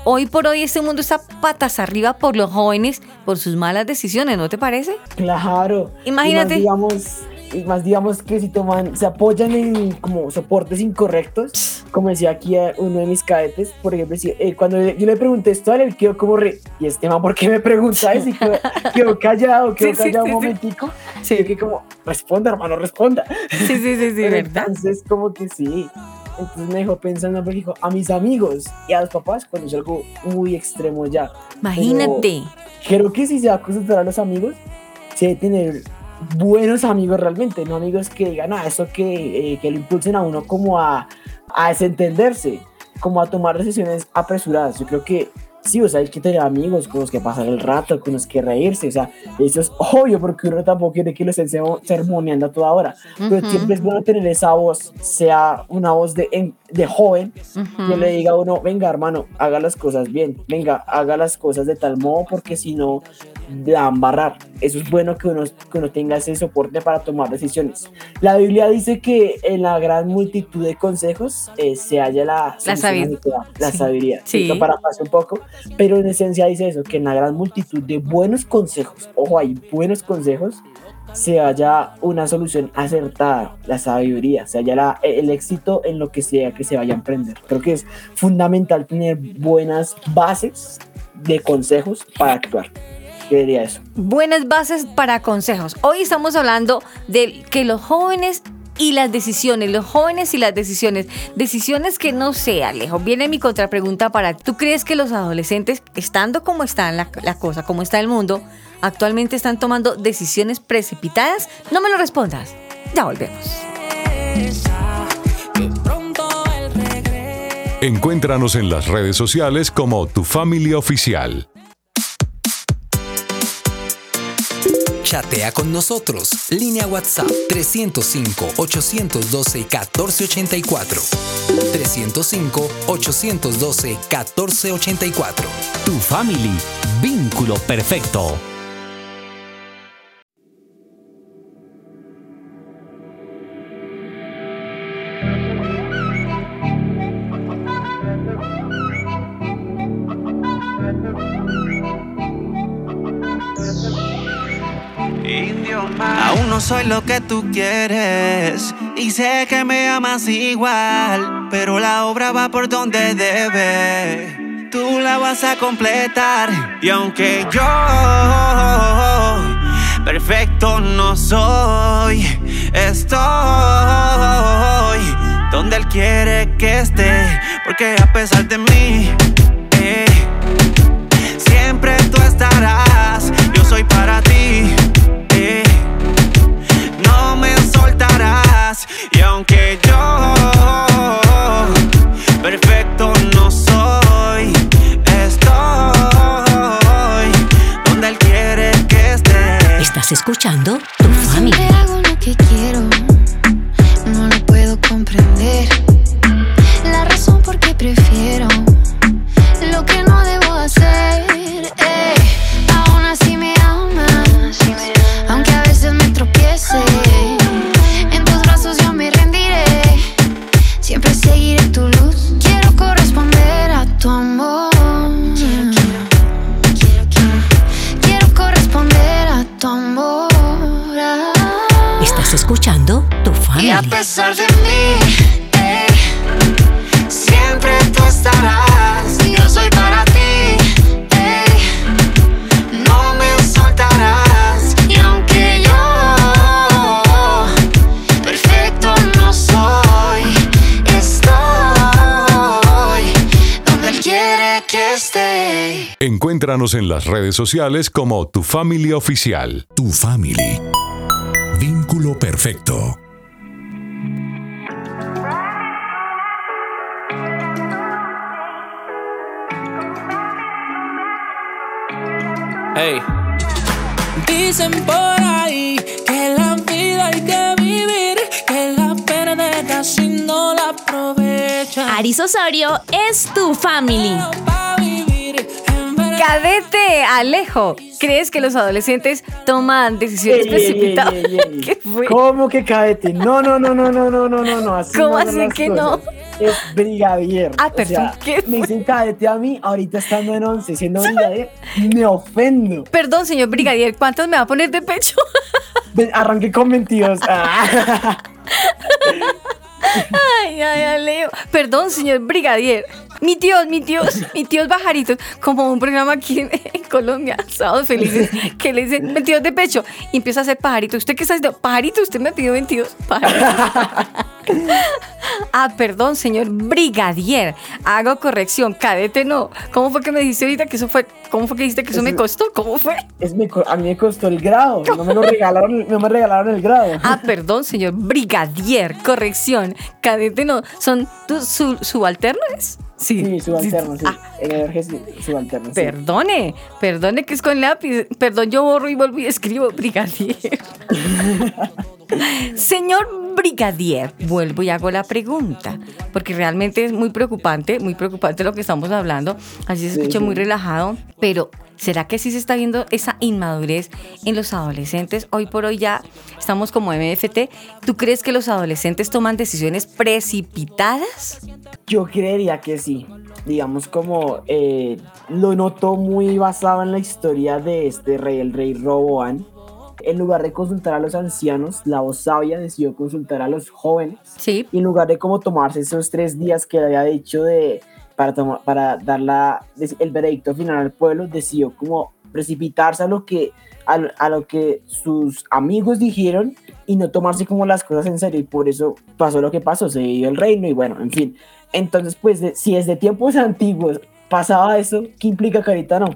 Hoy por hoy este mundo está patas arriba por los jóvenes por sus malas decisiones, ¿no te parece? Claro. Imagínate. Y más digamos, y más digamos que si toman, se apoyan en como soportes incorrectos, como decía aquí uno de mis cadetes, por ejemplo, si, eh, cuando yo le pregunté esto a él, quedó como re, y este man, ¿por qué me pregunta eso? Y quedó, quedó [LAUGHS] callado, quedó Sí, sí, callado sí, un sí. momentico, y yo que como, responda hermano, responda. Sí, sí, sí, sí, [LAUGHS] ¿verdad? Entonces como que sí, Entonces me dejó pensando, porque dijo, a mis amigos y a los papás, cuando es algo muy extremo ya. Imagínate. Pero creo que si se va a acostumbrar a los amigos, se debe tener buenos amigos realmente, no amigos que digan, ah, eso que, eh, que lo impulsen a uno como a, a desentenderse, como a tomar decisiones apresuradas. Yo creo que sí, o sea, hay que tener amigos con los que pasar el rato, con los que reírse, o sea, eso es obvio porque uno tampoco quiere que lo estén sermoneando a toda hora, pero siempre es bueno tener esa voz, sea una voz de, en- de joven, que le diga a uno, venga hermano, haga las cosas bien, venga, haga las cosas de tal modo porque si no, la van a embarrar. Eso es bueno que uno, que uno tenga ese soporte para tomar decisiones. La Biblia dice que en la gran multitud de consejos eh, se halla la, La sabi- adecuada, la sí. sabiduría. Sí. Esto parafraseo un poco, pero en esencia dice eso, que en la gran multitud de buenos consejos, ojo, hay buenos consejos, se halla una solución acertada, la sabiduría, se halla la- el éxito en lo que sea que se vaya a emprender. Creo que es fundamental tener buenas bases de consejos para actuar. ¿Qué diría eso? Buenas bases para consejos. Hoy estamos hablando de que los jóvenes y las decisiones, los jóvenes y las decisiones, decisiones que no sé, Alejo. Viene mi contrapregunta para, ¿tú crees que los adolescentes, estando como está la, la cosa, como está el mundo, actualmente están tomando decisiones precipitadas? No me lo respondas. Ya volvemos. Encuéntranos en las redes sociales como Tu Familia Oficial. Chatea con nosotros. Línea WhatsApp 305-812-1484. 305-812-1484. Tu family, vínculo perfecto. Lo que tú quieres y sé que me amas igual, pero la obra va por donde debe. Tú la vas a completar y aunque yo perfecto no soy, estoy donde él quiere que esté, porque a pesar de mí eh, siempre tú estarás. Yo soy para ti. Escuchando Encuéntranos en las redes sociales como Tu Familia Oficial. Tu Family. Vínculo perfecto. Hey. Dicen por ahí que la vida hay que vivir, que la perder casi no la aprovecha. Aris Osorio es tu family. Cadete Alejo, ¿crees que los adolescentes toman decisiones precipitadas? [LAUGHS] ¿Cómo que cadete? No, no, no, no, no, no, no, no, así ¿Cómo no así que cosas. no? Es brigadier. Ah, perdón. O sea, me dicen cadete a mí, ahorita estando en 11, siendo brigadier, me ofendo. Perdón, señor brigadier, ¿cuántos me va a poner de pecho? [LAUGHS] Arranqué con 22. Ah. ay, ay, Alejo. Perdón, señor brigadier. Mi tío, mi tío, mi tío es bajarito, como un programa aquí en, en Colombia, Sábados Felices, que le dicen 22 de pecho y empieza a hacer pajarito. ¿Usted qué está haciendo? Pajarito, usted me pidió 22. Pajarito. [LAUGHS] Ah, perdón, señor brigadier. Hago corrección, cadete no. ¿Cómo fue que me dijiste ahorita que eso fue? ¿Cómo fue que dijiste que eso me costó? ¿Cómo fue? Es a mí me costó el grado, no me lo [LAUGHS] regalaron, no me regalaron el grado. Ah, perdón, señor brigadier. Corrección, cadete no. ¿Son tus su- subalternos? Sí, Sí, subalterno, sí. Ah, En el Jorge sí, subalterno, sí. Perdone, perdone que es con lápiz. Perdón, yo borro y vuelvo y escribo [LAUGHS] brigadier. [LAUGHS] Señor brigadier, vuelvo y hago la pregunta, porque realmente es muy preocupante, muy preocupante lo que estamos hablando. Así se escucha muy relajado, pero ¿será que sí se está viendo esa inmadurez en los adolescentes? Hoy por hoy ya estamos como MFT. ¿Tú crees que los adolescentes toman decisiones precipitadas? Yo creería que sí. Digamos como eh, lo noto muy basado en la historia de este rey, el rey Roboán. En lugar de consultar a los ancianos, la voz sabia decidió consultar a los jóvenes. Sí. Y en lugar de como tomarse esos tres días que le había dicho de, para, tomar, para dar la, el veredicto final al pueblo, decidió como precipitarse a lo que a, a lo que sus amigos dijeron y no tomarse como las cosas en serio y por eso pasó lo que pasó, se dio el reino y bueno, en fin. Entonces, pues, de- si desde tiempos [LAUGHS] antiguos pasaba eso, ¿qué implica que ahorita no?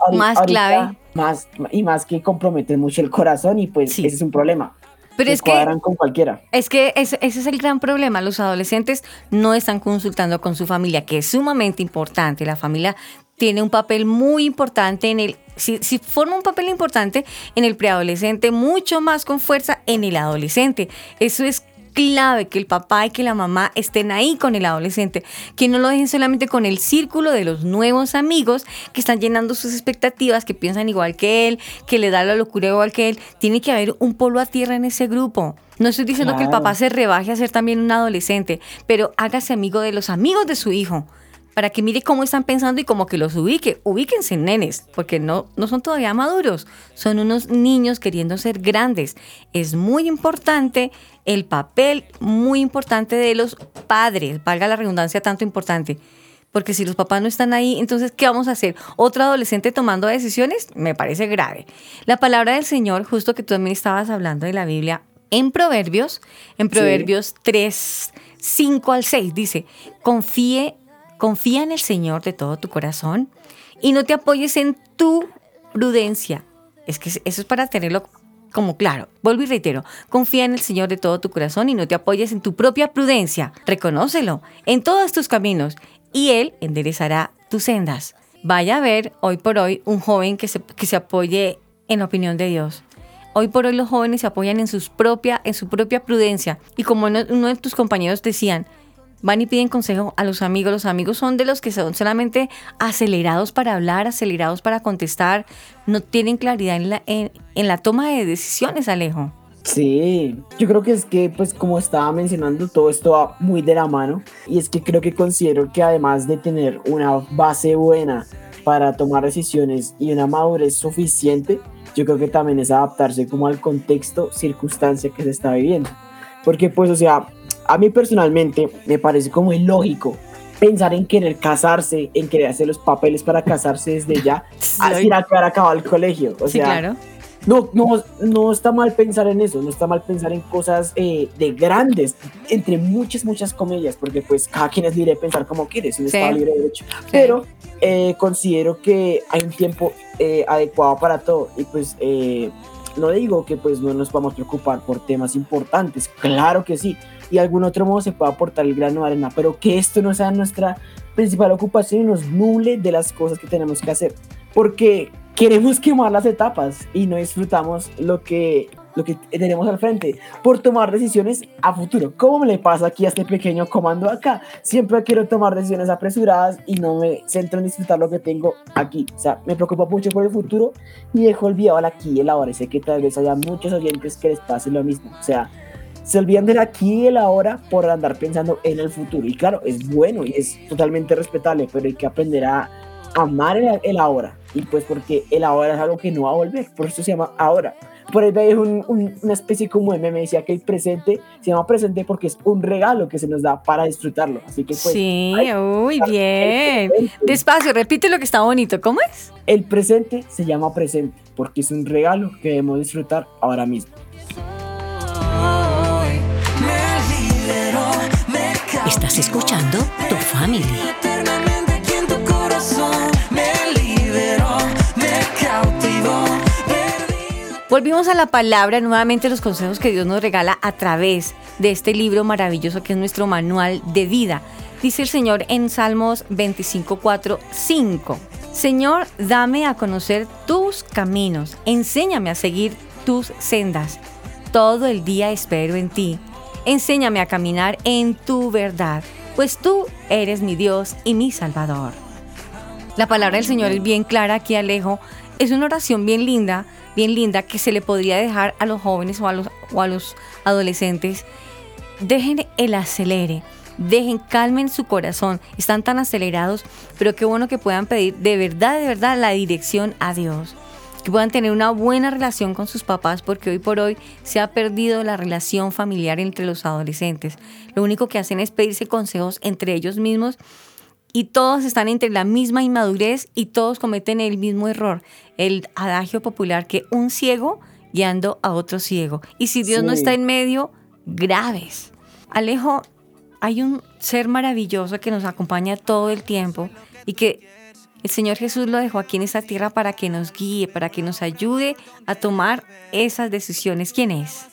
Ahori- más clave. Más, y más que comprometen mucho el corazón y pues ese es un problema. Pero es que- con cualquiera. Es que ese, ese es el gran problema. Los adolescentes no están consultando con su familia, que es sumamente importante. La familia tiene un papel muy importante en el, si, si forma un papel importante en el preadolescente, mucho más con fuerza en el adolescente. Eso es clave que el papá y que la mamá estén ahí con el adolescente, que no lo dejen solamente con el círculo de los nuevos amigos que están llenando sus expectativas, que piensan igual que él, que le da la locura igual que él. Tiene que haber un polo a tierra en ese grupo. No estoy diciendo que el papá se rebaje a ser también un adolescente, pero hágase amigo de los amigos de su hijo. Para que mire cómo están pensando y como que los ubique. Ubíquense, nenes, porque no, no son todavía maduros. Son unos niños queriendo ser grandes. Es muy importante el papel, muy importante de los padres. Valga la redundancia, tanto importante. Porque si los papás no están ahí, entonces, ¿qué vamos a hacer? ¿Otro adolescente tomando decisiones? Me parece grave. La palabra del Señor, justo que tú también estabas hablando de la Biblia, en Proverbios, en Proverbios 3, 5 al 6, dice, confíe, confía en el Señor de todo tu corazón y no te apoyes en tu prudencia. Es que eso es para tenerlo como claro. Vuelvo y reitero, confía en el Señor de todo tu corazón y no te apoyes en tu propia prudencia. Reconócelo en todos tus caminos y Él enderezará tus sendas. Vaya a ver hoy por hoy un joven que se, que se apoye en la opinión de Dios. Hoy por hoy los jóvenes se apoyan en, sus propia, en su propia prudencia. Y como uno, uno de tus compañeros decían, van y piden consejo a los amigos. Los amigos son de los que son solamente acelerados para hablar, acelerados para contestar. No tienen claridad en la, en, la toma de decisiones, Alejo. Sí, yo creo que es que, pues como estaba mencionando, todo esto va muy de la mano y es que creo que considero que además de tener una base buena para tomar decisiones y una madurez suficiente, yo creo que también es adaptarse como al contexto, circunstancia que se está viviendo. Porque pues, o sea, a mí personalmente me parece como ilógico pensar en querer casarse, en querer hacer los papeles para casarse desde ya, [LAUGHS] así a que haber acabado el colegio. O Sí, sea, claro. no, no, no está mal pensar en eso, no está mal pensar en cosas eh, de grandes, entre muchas, muchas comillas, porque pues cada quien es libre de pensar como quiere, es un Sí. estado libre de derecho. Pero eh, considero que hay un tiempo eh, adecuado para todo y pues eh, no digo que pues no nos vamos a preocupar por temas importantes, claro que sí, y de algún otro modo se puede aportar el grano de arena, pero que esto no sea nuestra principal ocupación y nos nuble de las cosas que tenemos que hacer, porque queremos quemar las etapas y no disfrutamos lo que, lo que tenemos al frente por tomar decisiones a futuro. ¿Cómo me le pasa aquí a este pequeño comando acá? Siempre quiero tomar decisiones apresuradas y no me centro en disfrutar lo que tengo aquí. O sea, me preocupa mucho por el futuro y dejo olvidado el aquí y el ahora. Sé que tal vez haya muchos oyentes que les pase lo mismo. O sea, se olvidan del aquí y el ahora por andar pensando en el futuro. Y claro, es bueno y es totalmente respetable, pero hay que aprender a amar el, el ahora. Y pues porque el ahora es algo que no va a volver, por eso se llama ahora. Por ahí veis un, un, una especie como de meme, decía que el presente se llama presente porque es un regalo que se nos da para disfrutarlo. Así que pues... Sí, ay, uy, bien. Despacio, repite lo que está bonito. ¿Cómo es? El presente se llama presente porque es un regalo que debemos disfrutar ahora mismo. Estás escuchando Tu Family. Eternamente aquí en tu corazón me liberó, me cautivó. Volvimos a la palabra, nuevamente los consejos que Dios nos regala a través de este libro maravilloso que es nuestro manual de vida. Dice el Señor en Salmos 25, 4, 5. Señor, dame a conocer tus caminos, enséñame a seguir tus sendas. Todo el día espero en ti. Enséñame a caminar en tu verdad, pues tú eres mi Dios y mi Salvador. La palabra del Señor es bien clara aquí, Alejo. Es una oración bien linda, bien linda, que se le podría dejar a los jóvenes o a los, o a los adolescentes. Dejen el acelere, dejen, calmen su corazón. Están tan acelerados, pero qué bueno que puedan pedir de verdad, de verdad la dirección a Dios. Que puedan tener una buena relación con sus papás, porque hoy por hoy se ha perdido la relación familiar entre los adolescentes. Lo único que hacen es pedirse consejos entre ellos mismos y todos están entre la misma inmadurez y todos cometen el mismo error. El adagio popular que un ciego guiando a otro ciego. Y si Dios no está en medio, graves. Alejo, hay un ser maravilloso que nos acompaña todo el tiempo y que el Señor Jesús lo dejó aquí en esta tierra para que nos guíe, para que nos ayude a tomar esas decisiones. ¿Quién es?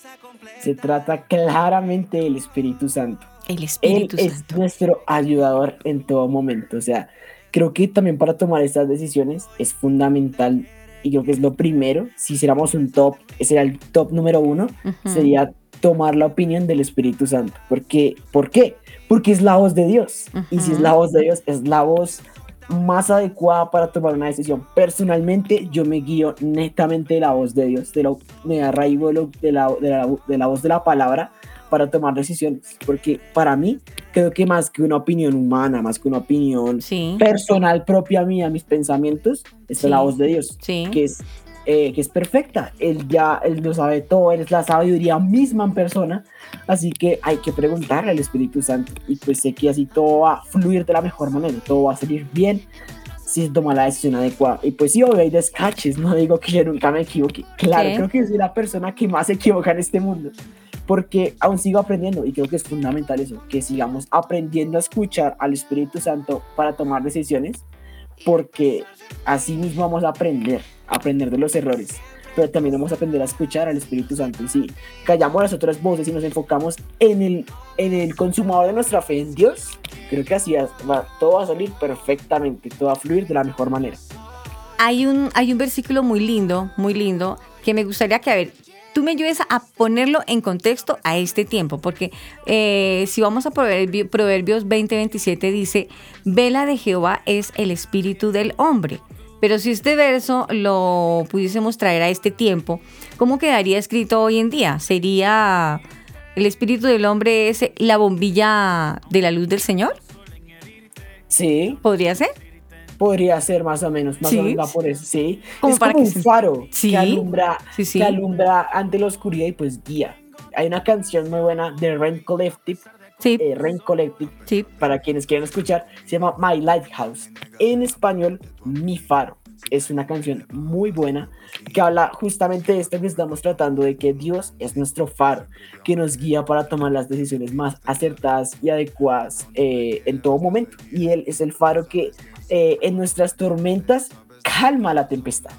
Se trata claramente del Espíritu Santo. El Espíritu Él Santo. es nuestro ayudador en todo momento. O sea, creo que también para tomar estas decisiones es fundamental y creo que es lo primero. Si hiciéramos un top, ese era el top número uno, sería tomar la opinión del Espíritu Santo. Porque, ¿Por qué? Porque es la voz de Dios. Y si es la voz de Dios, es la voz más adecuada para tomar una decisión. Personalmente, yo me guío netamente de la voz de Dios, de lo, me arraigo de, lo- de la, de, la, de la voz de la palabra para tomar decisiones. Porque para mí, creo que más que una opinión humana, más que una opinión personal propia mía, mis pensamientos, está Sí. la voz de Dios, que es eh, que es perfecta. Él ya, él lo sabe todo, él es la sabiduría misma en persona. Así que hay que preguntarle al Espíritu Santo. Y pues sé que así todo va a fluir de la mejor manera, todo va a salir bien si se toma la decisión adecuada. Y pues sí, obvio, hay descaches, no digo que yo nunca me equivoqué. Claro, Sí. creo que soy la persona que más se equivoca en este mundo. Porque aún sigo aprendiendo y creo que es fundamental eso, que sigamos aprendiendo a escuchar al Espíritu Santo para tomar decisiones, porque así mismo vamos a aprender, aprender de los errores, pero también vamos a aprender a escuchar al Espíritu Santo. Y si callamos las otras voces y nos enfocamos en el, en el consumador de nuestra fe en Dios, creo que así va- todo va a salir perfectamente, todo va a fluir de la mejor manera. Hay un, hay un versículo muy lindo, muy lindo, que me gustaría que, a ver, tú me ayudes a ponerlo en contexto a este tiempo, porque eh, si vamos a Proverbio- Proverbios 20:27 dice, vela de Jehová es el espíritu del hombre. Pero si este verso lo pudiésemos traer a este tiempo, ¿cómo quedaría escrito hoy en día? ¿Sería el espíritu del hombre es la bombilla de la luz del Señor? Sí. ¿Podría ser? Podría ser más o menos, más Sí. o menos va por eso, sí. Como es para como que un faro Sí. que alumbra, Sí, que alumbra ante la oscuridad y pues guía. Hay una canción muy buena de Rain Collective, eh, Rain Collective, para quienes quieran escuchar, se llama My Lighthouse. En español, Mi Faro. Es una canción muy buena que habla justamente de esto que estamos tratando, de que Dios es nuestro faro, que nos guía para tomar las decisiones más acertadas y adecuadas eh, en todo momento. Y Él es el faro que eh, en nuestras tormentas calma la tempestad.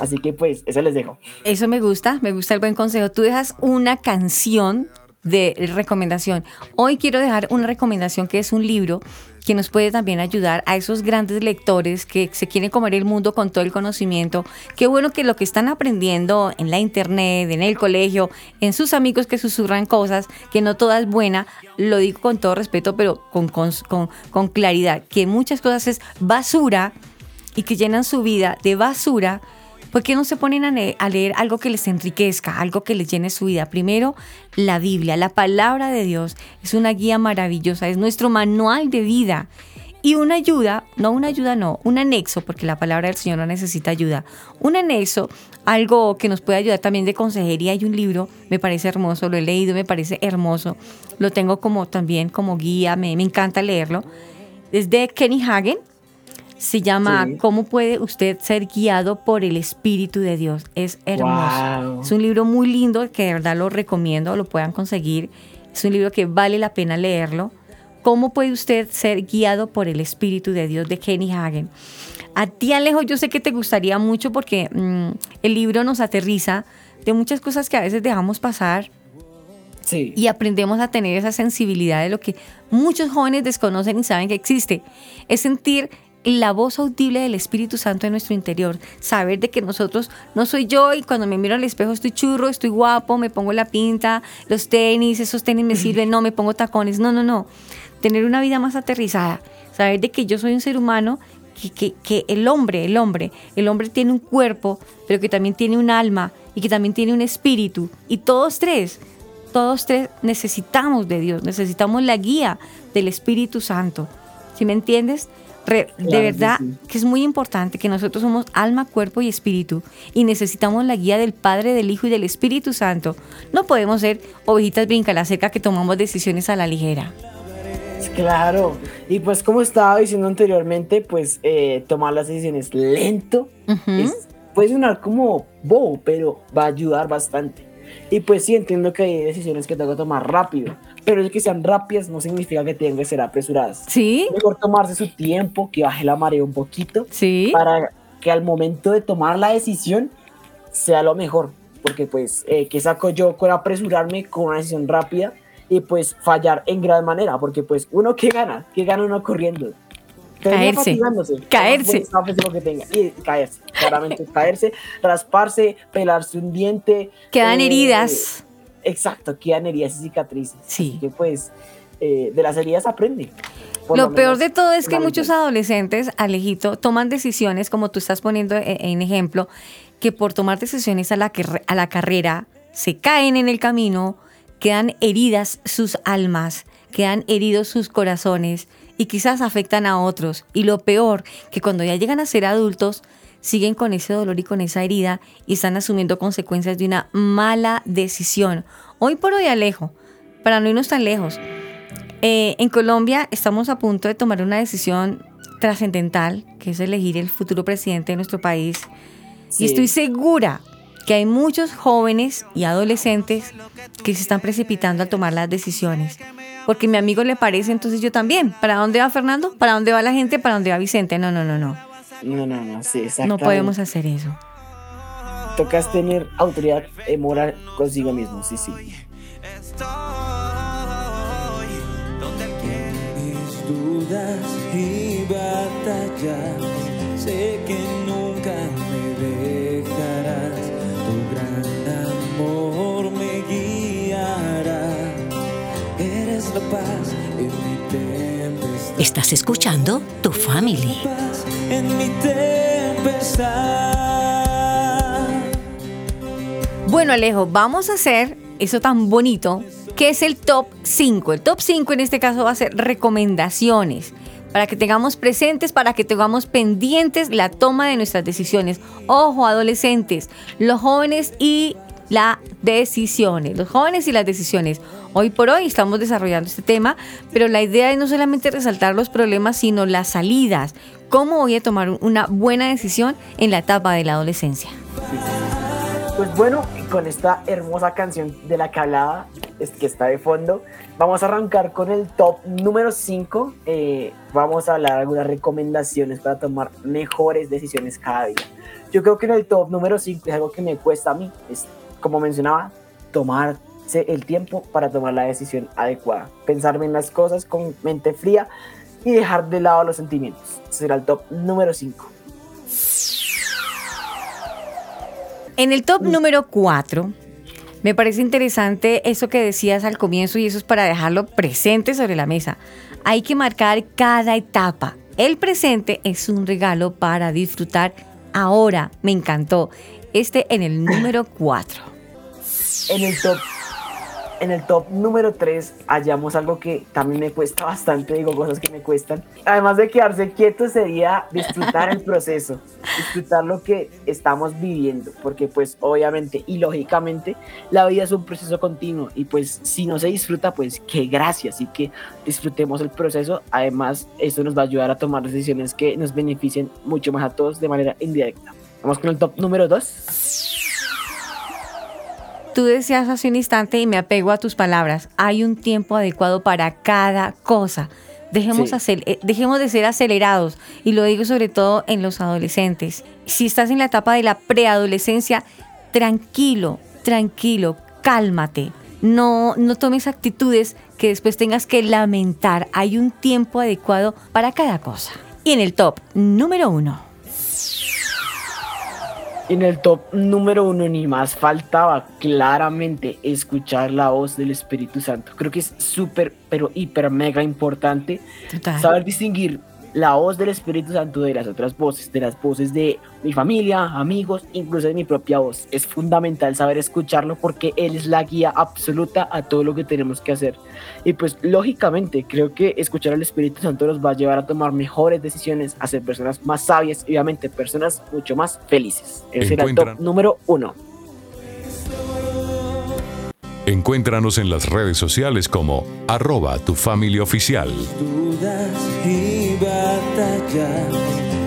Así que pues, eso les dejo. Eso me gusta, me gusta el buen consejo. Tú dejas una canción de recomendación. Hoy quiero dejar una recomendación que es un libro que nos puede también ayudar a esos grandes lectores que se quieren comer el mundo con todo el conocimiento. Qué bueno que lo que están aprendiendo en la internet, en el colegio, en sus amigos que susurran cosas, que no toda es buena, lo digo con todo respeto, pero con, con, con, con claridad, que muchas cosas es basura y que llenan su vida de basura ¿Por qué no se ponen a, leer algo que les enriquezca, algo que les llene su vida? Primero, la Biblia, la palabra de Dios es una guía maravillosa, es nuestro manual de vida. Y una ayuda, no una ayuda, no, un anexo, porque la palabra del Señor no necesita ayuda. Un anexo, algo que nos puede ayudar también de consejería. Hay un libro, me parece hermoso, lo he leído, me parece hermoso. Lo tengo como también como guía, me, me encanta leerlo. Es de Kenny Hagen, se llama Sí. ¿Cómo puede usted ser guiado por el Espíritu de Dios? Es hermoso. Wow. Es un libro muy lindo que de verdad lo recomiendo, lo puedan conseguir. Es un libro que vale la pena leerlo ¿Cómo puede usted ser guiado por el Espíritu de Dios de Kenny Hagen? A ti, Alejo, yo sé que te gustaría mucho porque mm, el libro nos aterriza de muchas cosas que a veces dejamos pasar Sí. y aprendemos a tener esa sensibilidad de lo que muchos jóvenes desconocen y saben que existe. Es sentir la voz audible del Espíritu Santo en nuestro interior, saber de que nosotros no soy yo y cuando me miro al espejo estoy churro, estoy guapo, me pongo la pinta, los tenis, esos tenis me [LAUGHS] sirven, no, me pongo tacones, no, no, no. Tener una vida más aterrizada, saber de que yo soy un ser humano que, que, que el hombre, el hombre, el hombre tiene un cuerpo, pero que también tiene un alma y que también tiene un espíritu. Y todos tres, todos tres necesitamos de Dios, necesitamos la guía del Espíritu Santo. ¿Sí me entiendes? Re- Claro de que verdad sí. que es muy importante que nosotros somos alma, cuerpo y espíritu y necesitamos la guía del Padre, del Hijo y del Espíritu Santo. No podemos ser ovejitas brincalacerca que tomamos decisiones a la ligera. Claro, y pues como estaba diciendo anteriormente, pues eh, tomar las decisiones lento es- puede sonar como bobo, pero va a ayudar bastante. Y pues sí, entiendo que hay decisiones que tengo que tomar rápido, pero el que sean rápidas no significa que tengan que ser apresuradas. Sí. Mejor tomarse su tiempo, que baje la marea un poquito, Sí. para que al momento de tomar la decisión sea lo mejor. Porque pues, eh, ¿qué saco yo con apresurarme con una decisión rápida y pues fallar en gran manera? Porque pues uno que gana, que gana uno corriendo. Caerse. Caerse. lo que tenga, y caerse, claramente [LAUGHS] caerse, rasparse, pelarse un diente. Quedan eh, heridas. Exacto, quedan heridas y cicatrices. Sí. Así que pues eh, de las heridas aprende. Por Lo peor de todo es que muchos adolescentes, Alejito, toman decisiones, como tú estás poniendo e- en ejemplo, que por tomar decisiones a la, que- a la carrera se caen en el camino, quedan heridas sus almas, quedan heridos sus corazones y quizás afectan a otros. Y lo peor, que cuando ya llegan a ser adultos, siguen con ese dolor y con esa herida y están asumiendo consecuencias de una mala decisión. Hoy por hoy, Alejo, para no irnos tan lejos, eh, en Colombia estamos a punto de tomar una decisión trascendental, que es elegir el futuro presidente de nuestro país. Sí. Y estoy segura que hay muchos jóvenes y adolescentes que se están precipitando al tomar las decisiones. Porque a mi amigo le parece, entonces yo también. ¿Para dónde va Fernando? ¿Para dónde va la gente? ¿Para dónde va Vicente? No, no, no, no. No, no, no, sí, No podemos hacer eso. Tocas tener autoridad eh, moral consigo mismo, sí, sí. mis dudas y batallas. Estás escuchando Tu Family. En mi. Bueno, Alejo, vamos a hacer eso tan bonito que es el top 5. El top 5 en este caso va a ser recomendaciones para que tengamos presentes, para que tengamos pendientes la toma de nuestras decisiones. Ojo, adolescentes, los jóvenes y las decisiones. Los jóvenes y las decisiones. Hoy por hoy estamos desarrollando este tema, pero la idea es no solamente resaltar los problemas, sino las salidas. ¿Cómo voy a tomar una buena decisión en la etapa de la adolescencia? Pues bueno, con esta hermosa canción de la que hablaba, que está de fondo, vamos a arrancar con el top número 5. vamos a hablar algunas recomendaciones para tomar mejores decisiones cada día. Yo creo que en el top número 5 es algo que me cuesta a mí, es como mencionaba, tomarse el tiempo para tomar la decisión adecuada, pensar bien las cosas con mente fría y dejar de lado los sentimientos. Será el top número 5. En el top número 4, me parece interesante eso que decías al comienzo y eso es para dejarlo presente sobre la mesa. Hay que marcar cada etapa. El presente es un regalo para disfrutar ahora. Me encantó. Este en el número 4. En el top en el top número 3 hallamos algo que también me cuesta bastante, digo cosas que me cuestan. Además de quedarse quieto sería disfrutar el proceso, disfrutar lo que estamos viviendo, porque pues obviamente y lógicamente la vida es un proceso continuo y pues si no se disfruta pues qué gracia, así que disfrutemos el proceso, además eso nos va a ayudar a tomar decisiones que nos beneficien mucho más a todos de manera indirecta. Vamos con el top número 2. Tú decías hace un instante y me apego a tus palabras, hay un tiempo adecuado para cada cosa. Dejemos, Sí. acel- eh, dejemos de ser acelerados y lo digo sobre todo en los adolescentes. Si estás en la etapa de la preadolescencia, tranquilo, tranquilo, cálmate. No, no tomes actitudes que después tengas que lamentar. Hay un tiempo adecuado para cada cosa. Y en el top número uno. En el top número uno ni más faltaba claramente escuchar la voz del Espíritu Santo. Creo que es súper, pero hiper, mega importante Total. saber distinguir la voz del Espíritu Santo de las otras voces, de las voces de mi familia, amigos, incluso de mi propia voz. Es fundamental saber escucharlo porque Él es la guía absoluta a todo lo que tenemos que hacer. Y pues lógicamente creo que escuchar al Espíritu Santo nos va a llevar a tomar mejores decisiones, a ser personas más sabias y obviamente personas mucho más felices. Ese era el top número uno. Encuéntranos en las redes sociales como arroba tu familia oficial. dudas y batallas.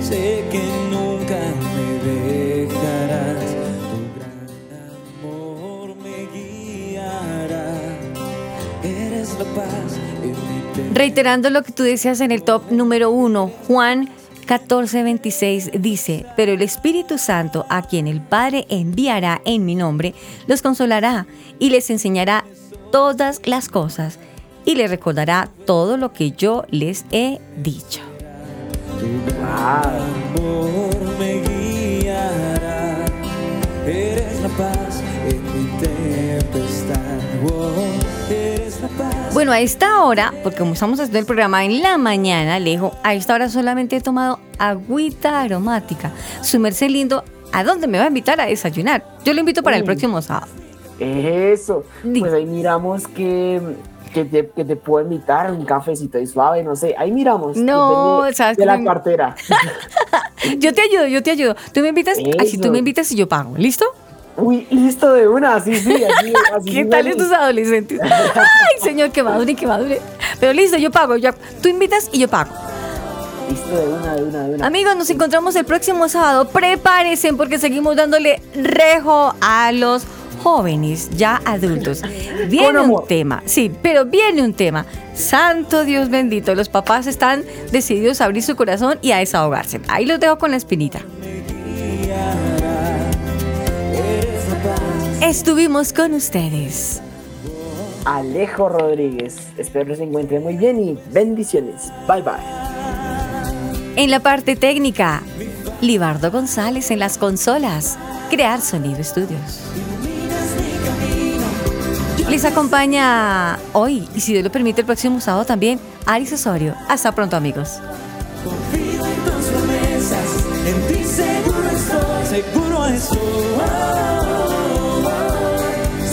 Sé que nunca me dejarás. Tu gran amor me guiará. Eres la paz en mi te- Reiterando lo que tú decías en el top número uno, Juan 14:26 dice, pero el Espíritu Santo, a quien el Padre enviará en mi nombre, los consolará y les enseñará todas las cosas y les recordará todo lo que yo les he dicho. Eres la paz Bueno, a esta hora, porque como estamos haciendo el programa en la mañana, Alejo, a esta hora solamente he tomado agüita aromática. Su merced lindo, ¿a dónde me va a invitar a desayunar? Yo lo invito para el próximo sábado. Eso. Pues ahí miramos que, que, te, que te puedo invitar un cafecito y suave, no sé. Ahí miramos. No, depende sabes de la me- cartera. [LAUGHS] Yo te ayudo, yo te ayudo. Tú me invitas, así tú me invitas y yo pago. ¿Listo? Uy, listo de una, sí, sí, así, así [LAUGHS] ¿Qué tal estos adolescentes? Ay, señor, que madure, que madure. Pero listo, yo pago. Ya. Tú invitas y yo pago. Listo de una, de una, de una. Amigos, nos encontramos el próximo sábado. Prepárense porque seguimos dándole rejo a los jóvenes, ya adultos. [LAUGHS] Viene un tema, sí, pero viene un tema. Santo Dios bendito, los papás están decididos a abrir su corazón y a desahogarse. Ahí los dejo con la espinita. Estuvimos con ustedes. Alejo Rodríguez. Espero que se encuentren muy bien y bendiciones. Bye bye. En la parte técnica, Libardo González en las consolas. Crear Sonido Estudios. Les acompaña hoy, y si Dios lo permite, el próximo sábado también, Aris Osorio. Hasta pronto, amigos. Confío en tus promesas, en ti seguro estoy, seguro estoy.